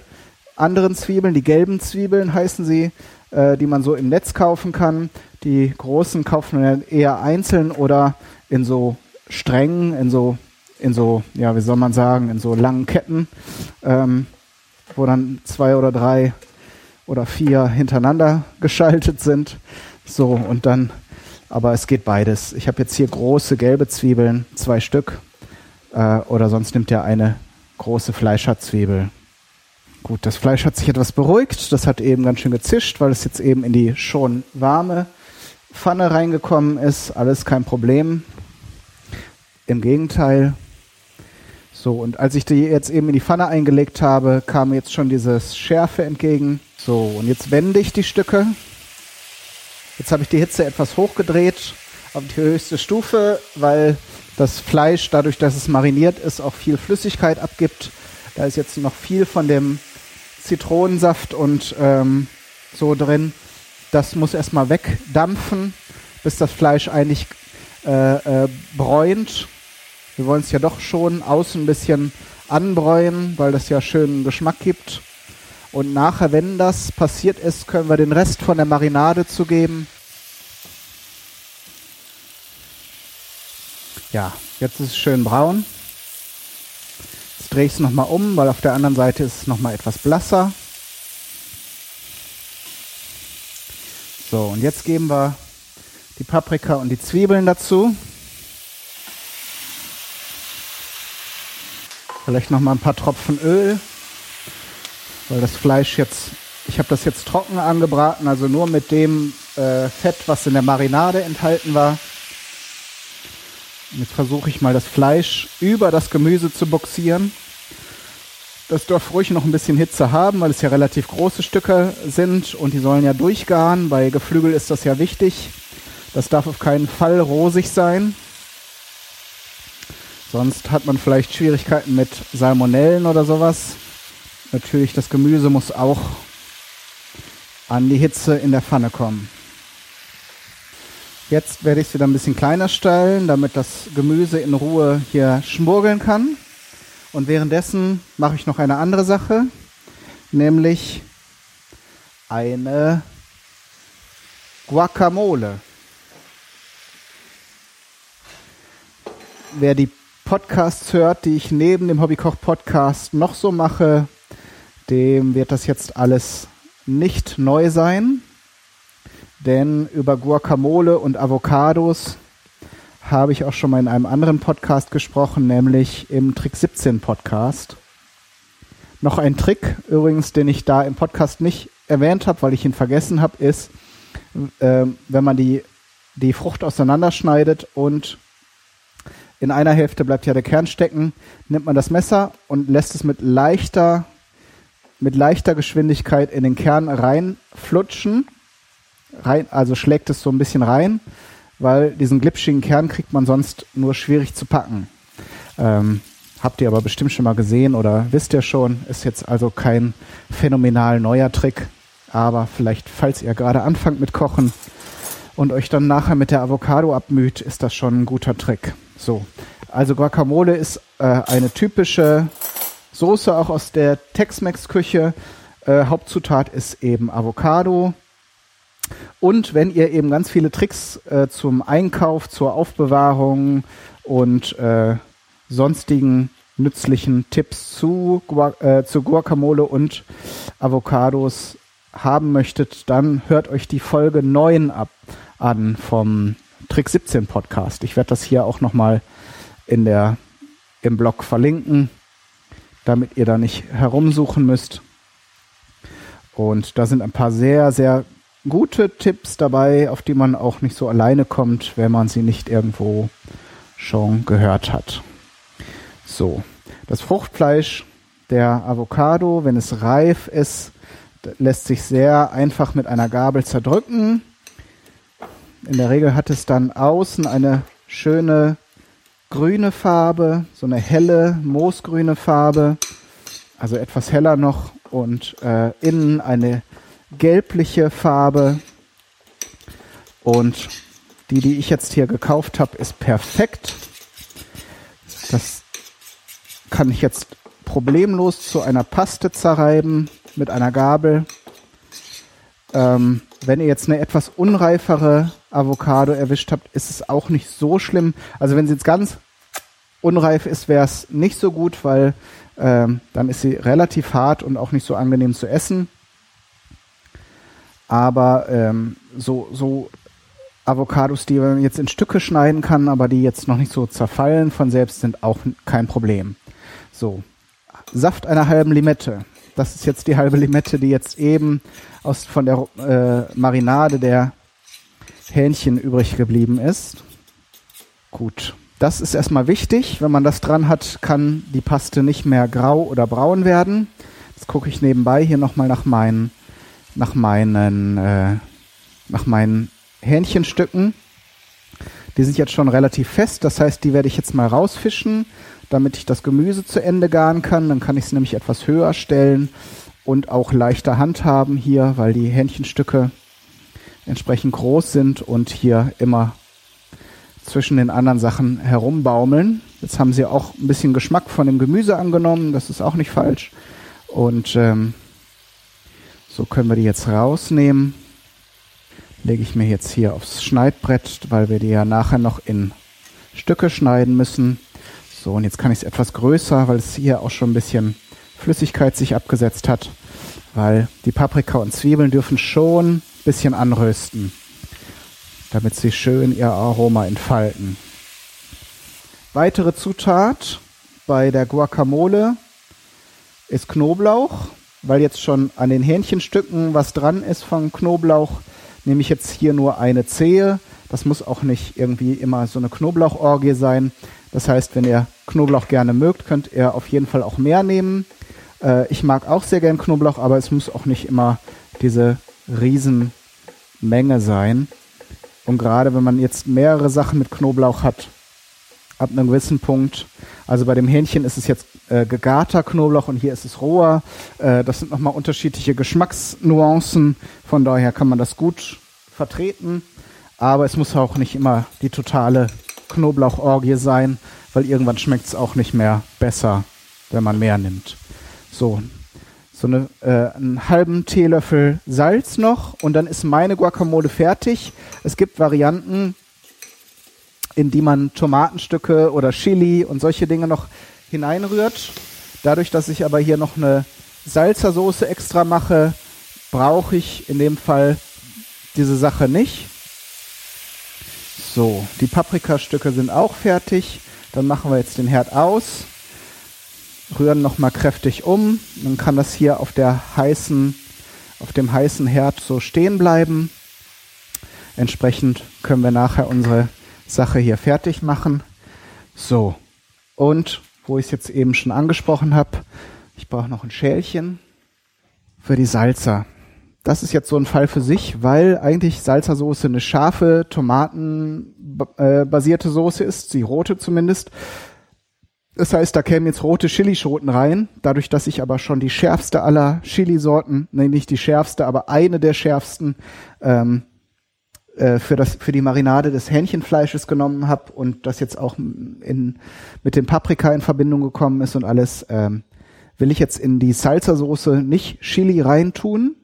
anderen Zwiebeln. Die gelben Zwiebeln heißen sie äh, die man so im Netz kaufen kann. Die großen kauft man eher einzeln oder in so Strängen, in so, in so, ja, wie soll man sagen, in so langen Ketten, ähm, wo dann zwei oder drei oder vier hintereinander geschaltet sind. So, und dann, aber es geht beides. Ich habe jetzt hier große gelbe Zwiebeln, zwei Stück, äh, oder sonst nimmt ihr eine große Fleischerzwiebel. Gut, das Fleisch hat sich etwas beruhigt. Das hat eben ganz schön gezischt, weil es jetzt eben in die schon warme Pfanne reingekommen ist. Alles kein Problem. Im Gegenteil. So, und als ich die jetzt eben in die Pfanne eingelegt habe, kam jetzt schon dieses Schärfe entgegen. So, und jetzt wende ich die Stücke. Jetzt habe ich die Hitze etwas hochgedreht auf die höchste Stufe, weil das Fleisch, dadurch, dass es mariniert ist, auch viel Flüssigkeit abgibt. Da ist jetzt noch viel von dem Zitronensaft und ähm, so drin. Das muss erstmal wegdampfen, bis das Fleisch eigentlich äh, äh, bräunt. Wir wollen es ja doch schon außen ein bisschen anbräunen, weil das ja schönen Geschmack gibt. Und nachher, wenn das passiert ist, können wir den Rest von der Marinade zugeben. Ja, jetzt ist es schön braun. Drehe ich es nochmal um, weil auf der anderen Seite ist es nochmal etwas blasser. So, und jetzt geben wir die Paprika und die Zwiebeln dazu. Vielleicht nochmal ein paar Tropfen Öl, weil das Fleisch jetzt, ich habe das jetzt trocken angebraten, also nur mit dem äh, Fett, was in der Marinade enthalten war. Jetzt versuche ich mal das Fleisch über das Gemüse zu boxieren. Das darf ruhig noch ein bisschen Hitze haben, weil es ja relativ große Stücke sind und die sollen ja durchgaren. Bei Geflügel ist das ja wichtig. Das darf auf keinen Fall rosig sein. Sonst hat man vielleicht Schwierigkeiten mit Salmonellen oder sowas. Natürlich, das Gemüse muss auch an die Hitze in der Pfanne kommen. Jetzt werde ich es wieder ein bisschen kleiner stellen, damit das Gemüse in Ruhe hier schmurgeln kann. Und währenddessen mache ich noch eine andere Sache, nämlich eine Guacamole. Wer die Podcasts hört, die ich neben dem Hobbykoch-Podcast noch so mache, dem wird das jetzt alles nicht neu sein. Denn über Guacamole und Avocados habe ich auch schon mal in einem anderen Podcast gesprochen, nämlich im Trick 17 Podcast. Noch ein Trick übrigens, den ich da im Podcast nicht erwähnt habe, weil ich ihn vergessen habe, ist, äh, wenn man die, die Frucht auseinanderschneidet und in einer Hälfte bleibt ja der Kern stecken, nimmt man das Messer und lässt es mit leichter, mit leichter Geschwindigkeit in den Kern reinflutschen. Rein, also schlägt es so ein bisschen rein, weil diesen glitschigen Kern kriegt man sonst nur schwierig zu packen. Ähm, habt ihr aber bestimmt schon mal gesehen oder wisst ihr schon, ist jetzt also kein phänomenal neuer Trick, aber vielleicht, falls ihr gerade anfangt mit Kochen und euch dann nachher mit der Avocado abmüht, ist das schon ein guter Trick. So, also Guacamole ist äh, eine typische Soße auch aus der Tex-Mex-Küche. Äh, Hauptzutat ist eben Avocado. Und wenn ihr eben ganz viele Tricks äh, zum Einkauf, zur Aufbewahrung und äh, sonstigen nützlichen Tipps zu, Gua äh, zu Guacamole und Avocados haben möchtet, dann hört euch die Folge 9 ab an vom Trick 17 Podcast. Ich werde das hier auch nochmal in der, im Blog verlinken, damit ihr da nicht herumsuchen müsst. Und da sind ein paar sehr, sehr gute Tipps dabei, auf die man auch nicht so alleine kommt, wenn man sie nicht irgendwo schon gehört hat. So, das Fruchtfleisch der Avocado, wenn es reif ist, lässt sich sehr einfach mit einer Gabel zerdrücken. In der Regel hat es dann außen eine schöne grüne Farbe, so eine helle moosgrüne Farbe, also etwas heller noch und äh, innen eine gelbliche Farbe. Und die, die ich jetzt hier gekauft habe, ist perfekt. Das kann ich jetzt problemlos zu einer Paste zerreiben mit einer Gabel. Ähm, wenn ihr jetzt eine etwas unreifere Avocado erwischt habt, ist es auch nicht so schlimm. Also wenn sie jetzt ganz unreif ist, wäre es nicht so gut, weil ähm, dann ist sie relativ hart und auch nicht so angenehm zu essen. Aber ähm, so, so Avocados, die man jetzt in Stücke schneiden kann, aber die jetzt noch nicht so zerfallen von selbst, sind auch kein Problem. So, Saft einer halben Limette. Das ist jetzt die halbe Limette, die jetzt eben aus, von der äh, Marinade der Hähnchen übrig geblieben ist. Gut, das ist erstmal wichtig. Wenn man das dran hat, kann die Paste nicht mehr grau oder braun werden. Jetzt gucke ich nebenbei hier nochmal nach meinen, nach meinen, äh, nach meinen Hähnchenstücken. Die sind jetzt schon relativ fest, das heißt, die werde ich jetzt mal rausfischen, damit ich das Gemüse zu Ende garen kann. Dann kann ich es nämlich etwas höher stellen und auch leichter handhaben hier, weil die Hähnchenstücke entsprechend groß sind und hier immer zwischen den anderen Sachen herumbaumeln. Jetzt haben sie auch ein bisschen Geschmack von dem Gemüse angenommen, das ist auch nicht falsch. Und ähm, so können wir die jetzt rausnehmen lege ich mir jetzt hier aufs Schneidbrett, weil wir die ja nachher noch in Stücke schneiden müssen. So, und jetzt kann ich es etwas größer, weil es hier auch schon ein bisschen Flüssigkeit sich abgesetzt hat, weil die Paprika und Zwiebeln dürfen schon ein bisschen anrösten, damit sie schön ihr Aroma entfalten. Weitere Zutat bei der Guacamole ist Knoblauch, weil jetzt schon an den Hähnchenstücken was dran ist von Knoblauch nehme ich jetzt hier nur eine Zehe. Das muss auch nicht irgendwie immer so eine Knoblauchorgie sein. Das heißt, wenn ihr Knoblauch gerne mögt, könnt ihr auf jeden Fall auch mehr nehmen. Äh, ich mag auch sehr gern Knoblauch, aber es muss auch nicht immer diese Riesenmenge sein. Und gerade wenn man jetzt mehrere Sachen mit Knoblauch hat, ab einem gewissen Punkt, also bei dem Hähnchen ist es jetzt äh, gegarter Knoblauch und hier ist es roher. Äh, das sind nochmal unterschiedliche Geschmacksnuancen. Von daher kann man das gut vertreten. Aber es muss auch nicht immer die totale Knoblauchorgie sein, weil irgendwann schmeckt es auch nicht mehr besser, wenn man mehr nimmt. So, so eine, äh, einen halben Teelöffel Salz noch und dann ist meine Guacamole fertig. Es gibt Varianten, in die man Tomatenstücke oder Chili und solche Dinge noch hineinrührt. Dadurch, dass ich aber hier noch eine Salzersoße extra mache, brauche ich in dem Fall diese Sache nicht. So, die Paprikastücke sind auch fertig. Dann machen wir jetzt den Herd aus, rühren nochmal kräftig um. Dann kann das hier auf der heißen, auf dem heißen Herd so stehen bleiben. Entsprechend können wir nachher unsere Sache hier fertig machen. So. Und wo ich es jetzt eben schon angesprochen habe, ich brauche noch ein Schälchen für die Salsa. Das ist jetzt so ein Fall für sich, weil eigentlich Salsa-Soße eine scharfe, tomatenbasierte Soße ist, die rote zumindest. Das heißt, da kämen jetzt rote Chilischoten rein. Dadurch, dass ich aber schon die schärfste aller Chilisorten, nee, nicht die schärfste, aber eine der schärfsten ähm, äh, für das für die Marinade des Hähnchenfleisches genommen habe und das jetzt auch in, mit dem Paprika in Verbindung gekommen ist und alles, ähm, will ich jetzt in die Salsa-Soße nicht Chili reintun.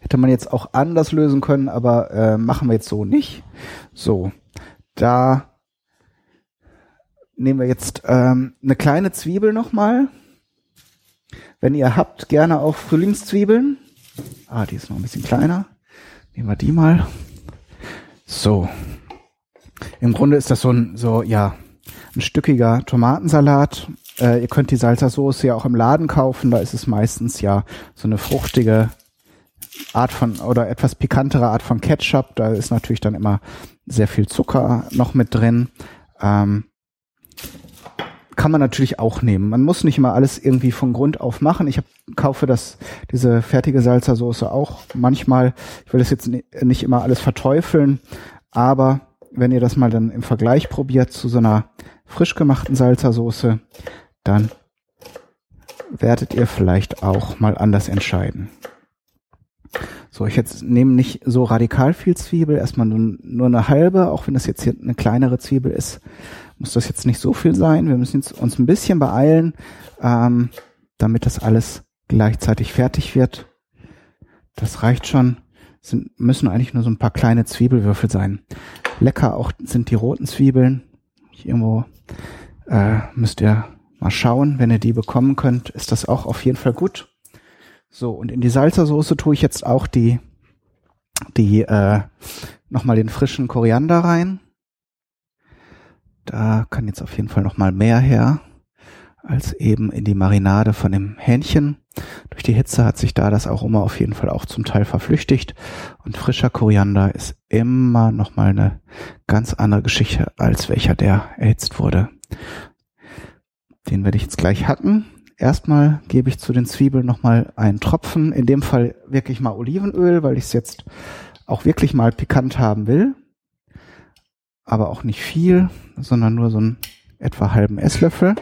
Hätte man jetzt auch anders lösen können, aber äh, machen wir jetzt so nicht. So, da nehmen wir jetzt ähm, eine kleine Zwiebel nochmal. Wenn ihr habt, gerne auch Frühlingszwiebeln. Ah, die ist noch ein bisschen kleiner. Nehmen wir die mal. So. Im Grunde ist das so ein, so, ja, ein stückiger Tomatensalat. Äh, ihr könnt die Salsa-Soße ja auch im Laden kaufen. Da ist es meistens ja so eine fruchtige Art von, oder etwas pikantere Art von Ketchup. Da ist natürlich dann immer sehr viel Zucker noch mit drin. Ähm, kann man natürlich auch nehmen. Man muss nicht immer alles irgendwie von Grund auf machen. Ich hab, kaufe das, diese fertige Salsa-Soße auch manchmal. Ich will das jetzt nicht immer alles verteufeln, aber wenn ihr das mal dann im Vergleich probiert zu so einer frisch gemachten Salsa-Soße, dann werdet ihr vielleicht auch mal anders entscheiden. So, ich jetzt nehme nicht so radikal viel Zwiebel, erstmal nur, nur eine halbe, auch wenn das jetzt hier eine kleinere Zwiebel ist muss das jetzt nicht so viel sein. Wir müssen uns ein bisschen beeilen, ähm, damit das alles gleichzeitig fertig wird. Das reicht schon. Sind, müssen eigentlich nur so ein paar kleine Zwiebelwürfel sein. Lecker auch sind die roten Zwiebeln. Irgendwo äh, müsst ihr mal schauen. Wenn ihr die bekommen könnt, ist das auch auf jeden Fall gut. So, und in die Salzersoße tue ich jetzt auch die, die äh, nochmal den frischen Koriander rein. Da kann jetzt auf jeden Fall noch mal mehr her als eben in die Marinade von dem Hähnchen. Durch die Hitze hat sich da das auch immer auf jeden Fall auch zum Teil verflüchtigt. Und frischer Koriander ist immer noch mal eine ganz andere Geschichte, als welcher der erhitzt wurde. Den werde ich jetzt gleich hacken. Erstmal gebe ich zu den Zwiebeln noch mal einen Tropfen, in dem Fall wirklich mal Olivenöl, weil ich es jetzt auch wirklich mal pikant haben will aber auch nicht viel, sondern nur so einen etwa halben Esslöffel.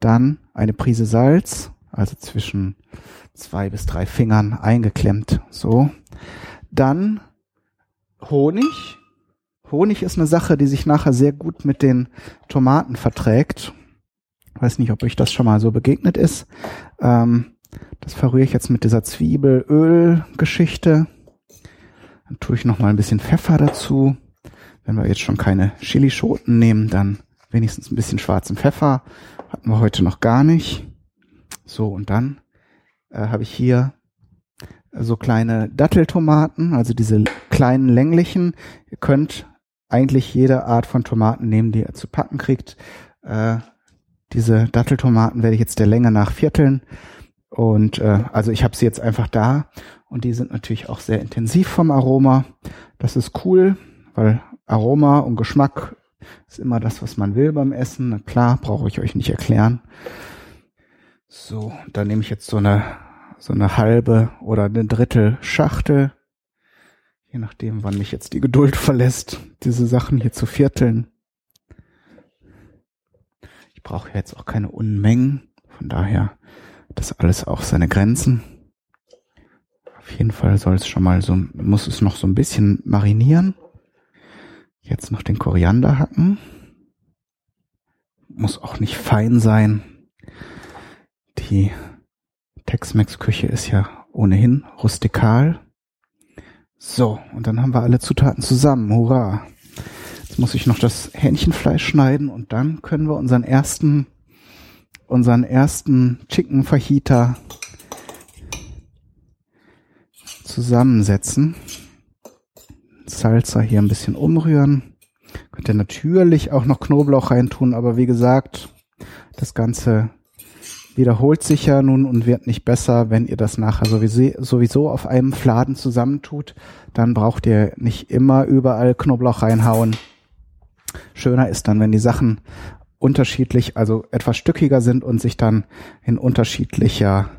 Dann eine Prise Salz, also zwischen zwei bis drei Fingern eingeklemmt, so. Dann Honig. Honig ist eine Sache, die sich nachher sehr gut mit den Tomaten verträgt. Weiß nicht, ob euch das schon mal so begegnet ist. Ähm, das verrühre ich jetzt mit dieser Zwiebelöl-Geschichte. Dann tue ich noch mal ein bisschen Pfeffer dazu. Wenn wir jetzt schon keine Chilischoten nehmen, dann wenigstens ein bisschen schwarzen Pfeffer. Hatten wir heute noch gar nicht. So, und dann äh, habe ich hier so kleine Datteltomaten, also diese kleinen länglichen. Ihr könnt eigentlich jede Art von Tomaten nehmen, die ihr zu packen kriegt. Äh, diese Datteltomaten werde ich jetzt der Länge nach vierteln. Und äh, also ich habe sie jetzt einfach da und die sind natürlich auch sehr intensiv vom Aroma. Das ist cool, weil Aroma und Geschmack ist immer das, was man will beim Essen. Na klar, brauche ich euch nicht erklären. So, dann nehme ich jetzt so eine, so eine halbe oder eine Drittel Schachtel. Je nachdem, wann mich jetzt die Geduld verlässt, diese Sachen hier zu vierteln. Ich brauche jetzt auch keine Unmengen. Von daher das alles auch seine Grenzen. Auf jeden Fall soll es schon mal so, muss es noch so ein bisschen marinieren. Jetzt noch den Koriander hacken. Muss auch nicht fein sein. Die Tex-Mex-Küche ist ja ohnehin rustikal. So, und dann haben wir alle Zutaten zusammen. Hurra! Jetzt muss ich noch das Hähnchenfleisch schneiden und dann können wir unseren ersten, unseren ersten Chicken Fajita zusammensetzen. Salsa hier ein bisschen umrühren. Könnt ihr natürlich auch noch Knoblauch reintun, aber wie gesagt, das Ganze wiederholt sich ja nun und wird nicht besser, wenn ihr das nachher sowieso, auf einem Fladen zusammentut. Dann braucht ihr nicht immer überall Knoblauch reinhauen. Schöner ist dann, wenn die Sachen unterschiedlich, also etwas stückiger sind und sich dann in unterschiedlicher,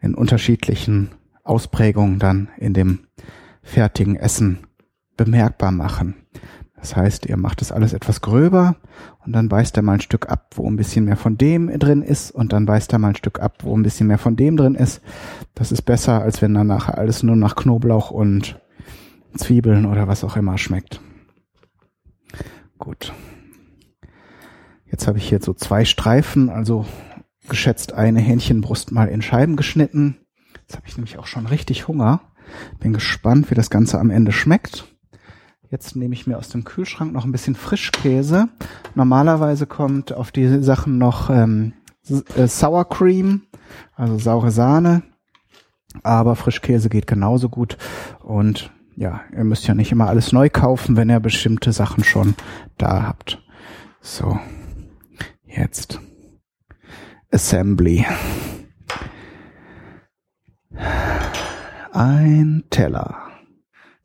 in unterschiedlichen Ausprägungen dann in dem fertigen Essen bemerkbar machen. Das heißt, ihr macht das alles etwas gröber und dann beißt er mal ein Stück ab, wo ein bisschen mehr von dem drin ist und dann beißt er mal ein Stück ab, wo ein bisschen mehr von dem drin ist. Das ist besser, als wenn dann nachher alles nur nach Knoblauch und Zwiebeln oder was auch immer schmeckt. Gut. Jetzt habe ich hier so zwei Streifen, also geschätzt eine Hähnchenbrust mal in Scheiben geschnitten. Jetzt habe ich nämlich auch schon richtig Hunger. Bin gespannt, wie das Ganze am Ende schmeckt. Jetzt nehme ich mir aus dem Kühlschrank noch ein bisschen Frischkäse. Normalerweise kommt auf die Sachen noch ähm, äh, Sour Cream, also saure Sahne. Aber Frischkäse geht genauso gut. Und ja, ihr müsst ja nicht immer alles neu kaufen, wenn ihr bestimmte Sachen schon da habt. So, jetzt Assembly. Ein Teller.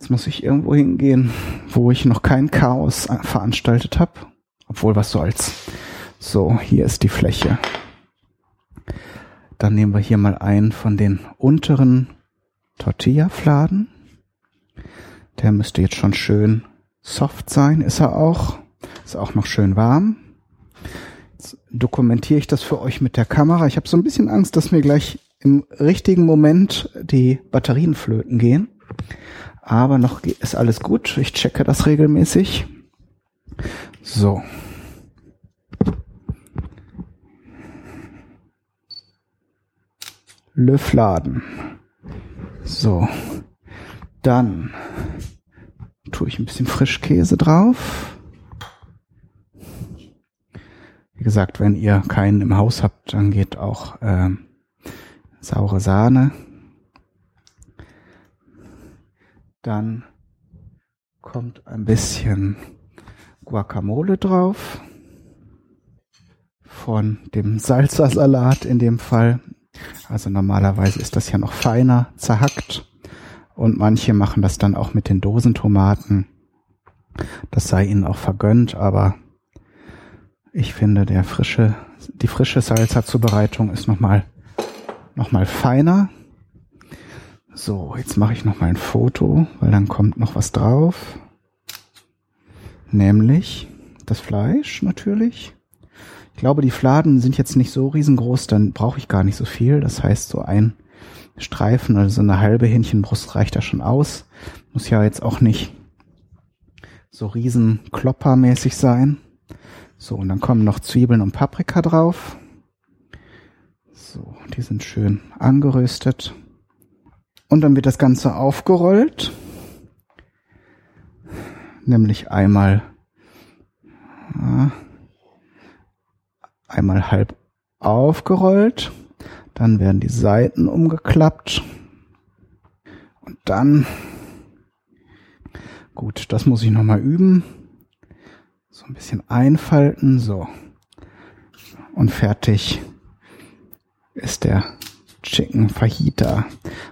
Jetzt muss ich irgendwo hingehen, wo ich noch kein Chaos veranstaltet habe. Obwohl, was soll's. So, hier ist die Fläche. Dann nehmen wir hier mal einen von den unteren Tortilla-Fladen. Der müsste jetzt schon schön soft sein, ist er auch. Ist auch noch schön warm. Jetzt dokumentiere ich das für euch mit der Kamera. Ich habe so ein bisschen Angst, dass mir gleich im richtigen Moment die Batterien flöten gehen. Aber noch ist alles gut. Ich checke das regelmäßig. So. Löffladen. So. Dann tue ich ein bisschen Frischkäse drauf. Wie gesagt, wenn ihr keinen im Haus habt, dann geht auch äh, saure Sahne Dann kommt ein bisschen Guacamole drauf. Von dem Salsa-Salat in dem Fall. Also normalerweise ist das ja noch feiner zerhackt. Und manche machen das dann auch mit den Dosentomaten. Das sei ihnen auch vergönnt, aber ich finde, der frische, die frische Salsa-Zubereitung ist nochmal, noch mal feiner. So, jetzt mache ich noch mal ein Foto, weil dann kommt noch was drauf. Nämlich das Fleisch natürlich. Ich glaube, die Fladen sind jetzt nicht so riesengroß, dann brauche ich gar nicht so viel. Das heißt, so ein Streifen, also so eine halbe Hähnchenbrust reicht da schon aus. Muss ja jetzt auch nicht so riesen kloppermäßig sein. So, und dann kommen noch Zwiebeln und Paprika drauf. So, die sind schön angeröstet. Und dann wird das Ganze aufgerollt. Nämlich einmal, einmal halb aufgerollt. Dann werden die Seiten umgeklappt. Und dann, gut, das muss ich nochmal üben. So ein bisschen einfalten, so. Und fertig ist der Chicken Fajita.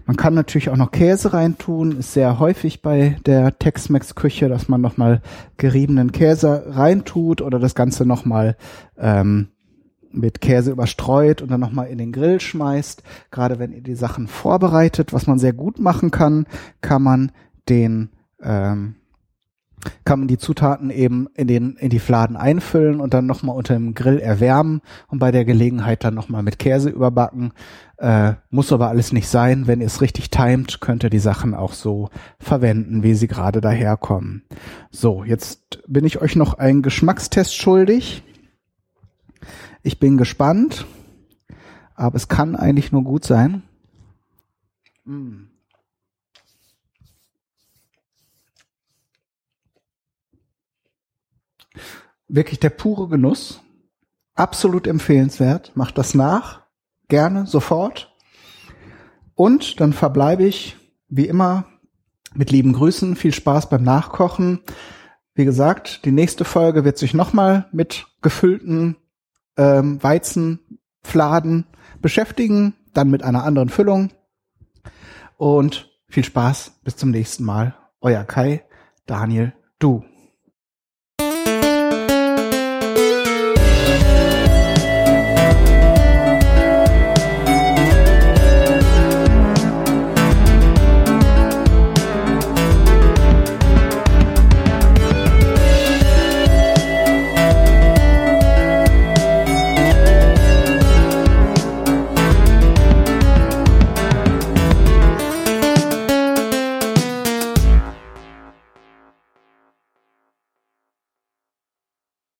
Man kann natürlich auch noch Käse reintun. Ist sehr häufig bei der Tex-Mex-Küche, dass man nochmal geriebenen Käse reintut oder das Ganze nochmal ähm, mit Käse überstreut und dann nochmal in den Grill schmeißt. Gerade wenn ihr die Sachen vorbereitet, was man sehr gut machen kann, kann man den ähm, kann man die Zutaten eben in den in die Fladen einfüllen und dann nochmal unter dem Grill erwärmen und bei der Gelegenheit dann nochmal mit Käse überbacken. Äh, muss aber alles nicht sein. Wenn ihr es richtig timet, könnt ihr die Sachen auch so verwenden, wie sie gerade daherkommen. So, jetzt bin ich euch noch einen Geschmackstest schuldig. Ich bin gespannt, aber es kann eigentlich nur gut sein. Mm. Wirklich der pure Genuss. Absolut empfehlenswert. Macht das nach. Gerne, sofort. Und dann verbleibe ich, wie immer, mit lieben Grüßen. Viel Spaß beim Nachkochen. Wie gesagt, die nächste Folge wird sich nochmal mit gefüllten ähm, Weizen Fladen beschäftigen, dann mit einer anderen Füllung. Und viel Spaß, bis zum nächsten Mal. Euer Kai, Daniel, du.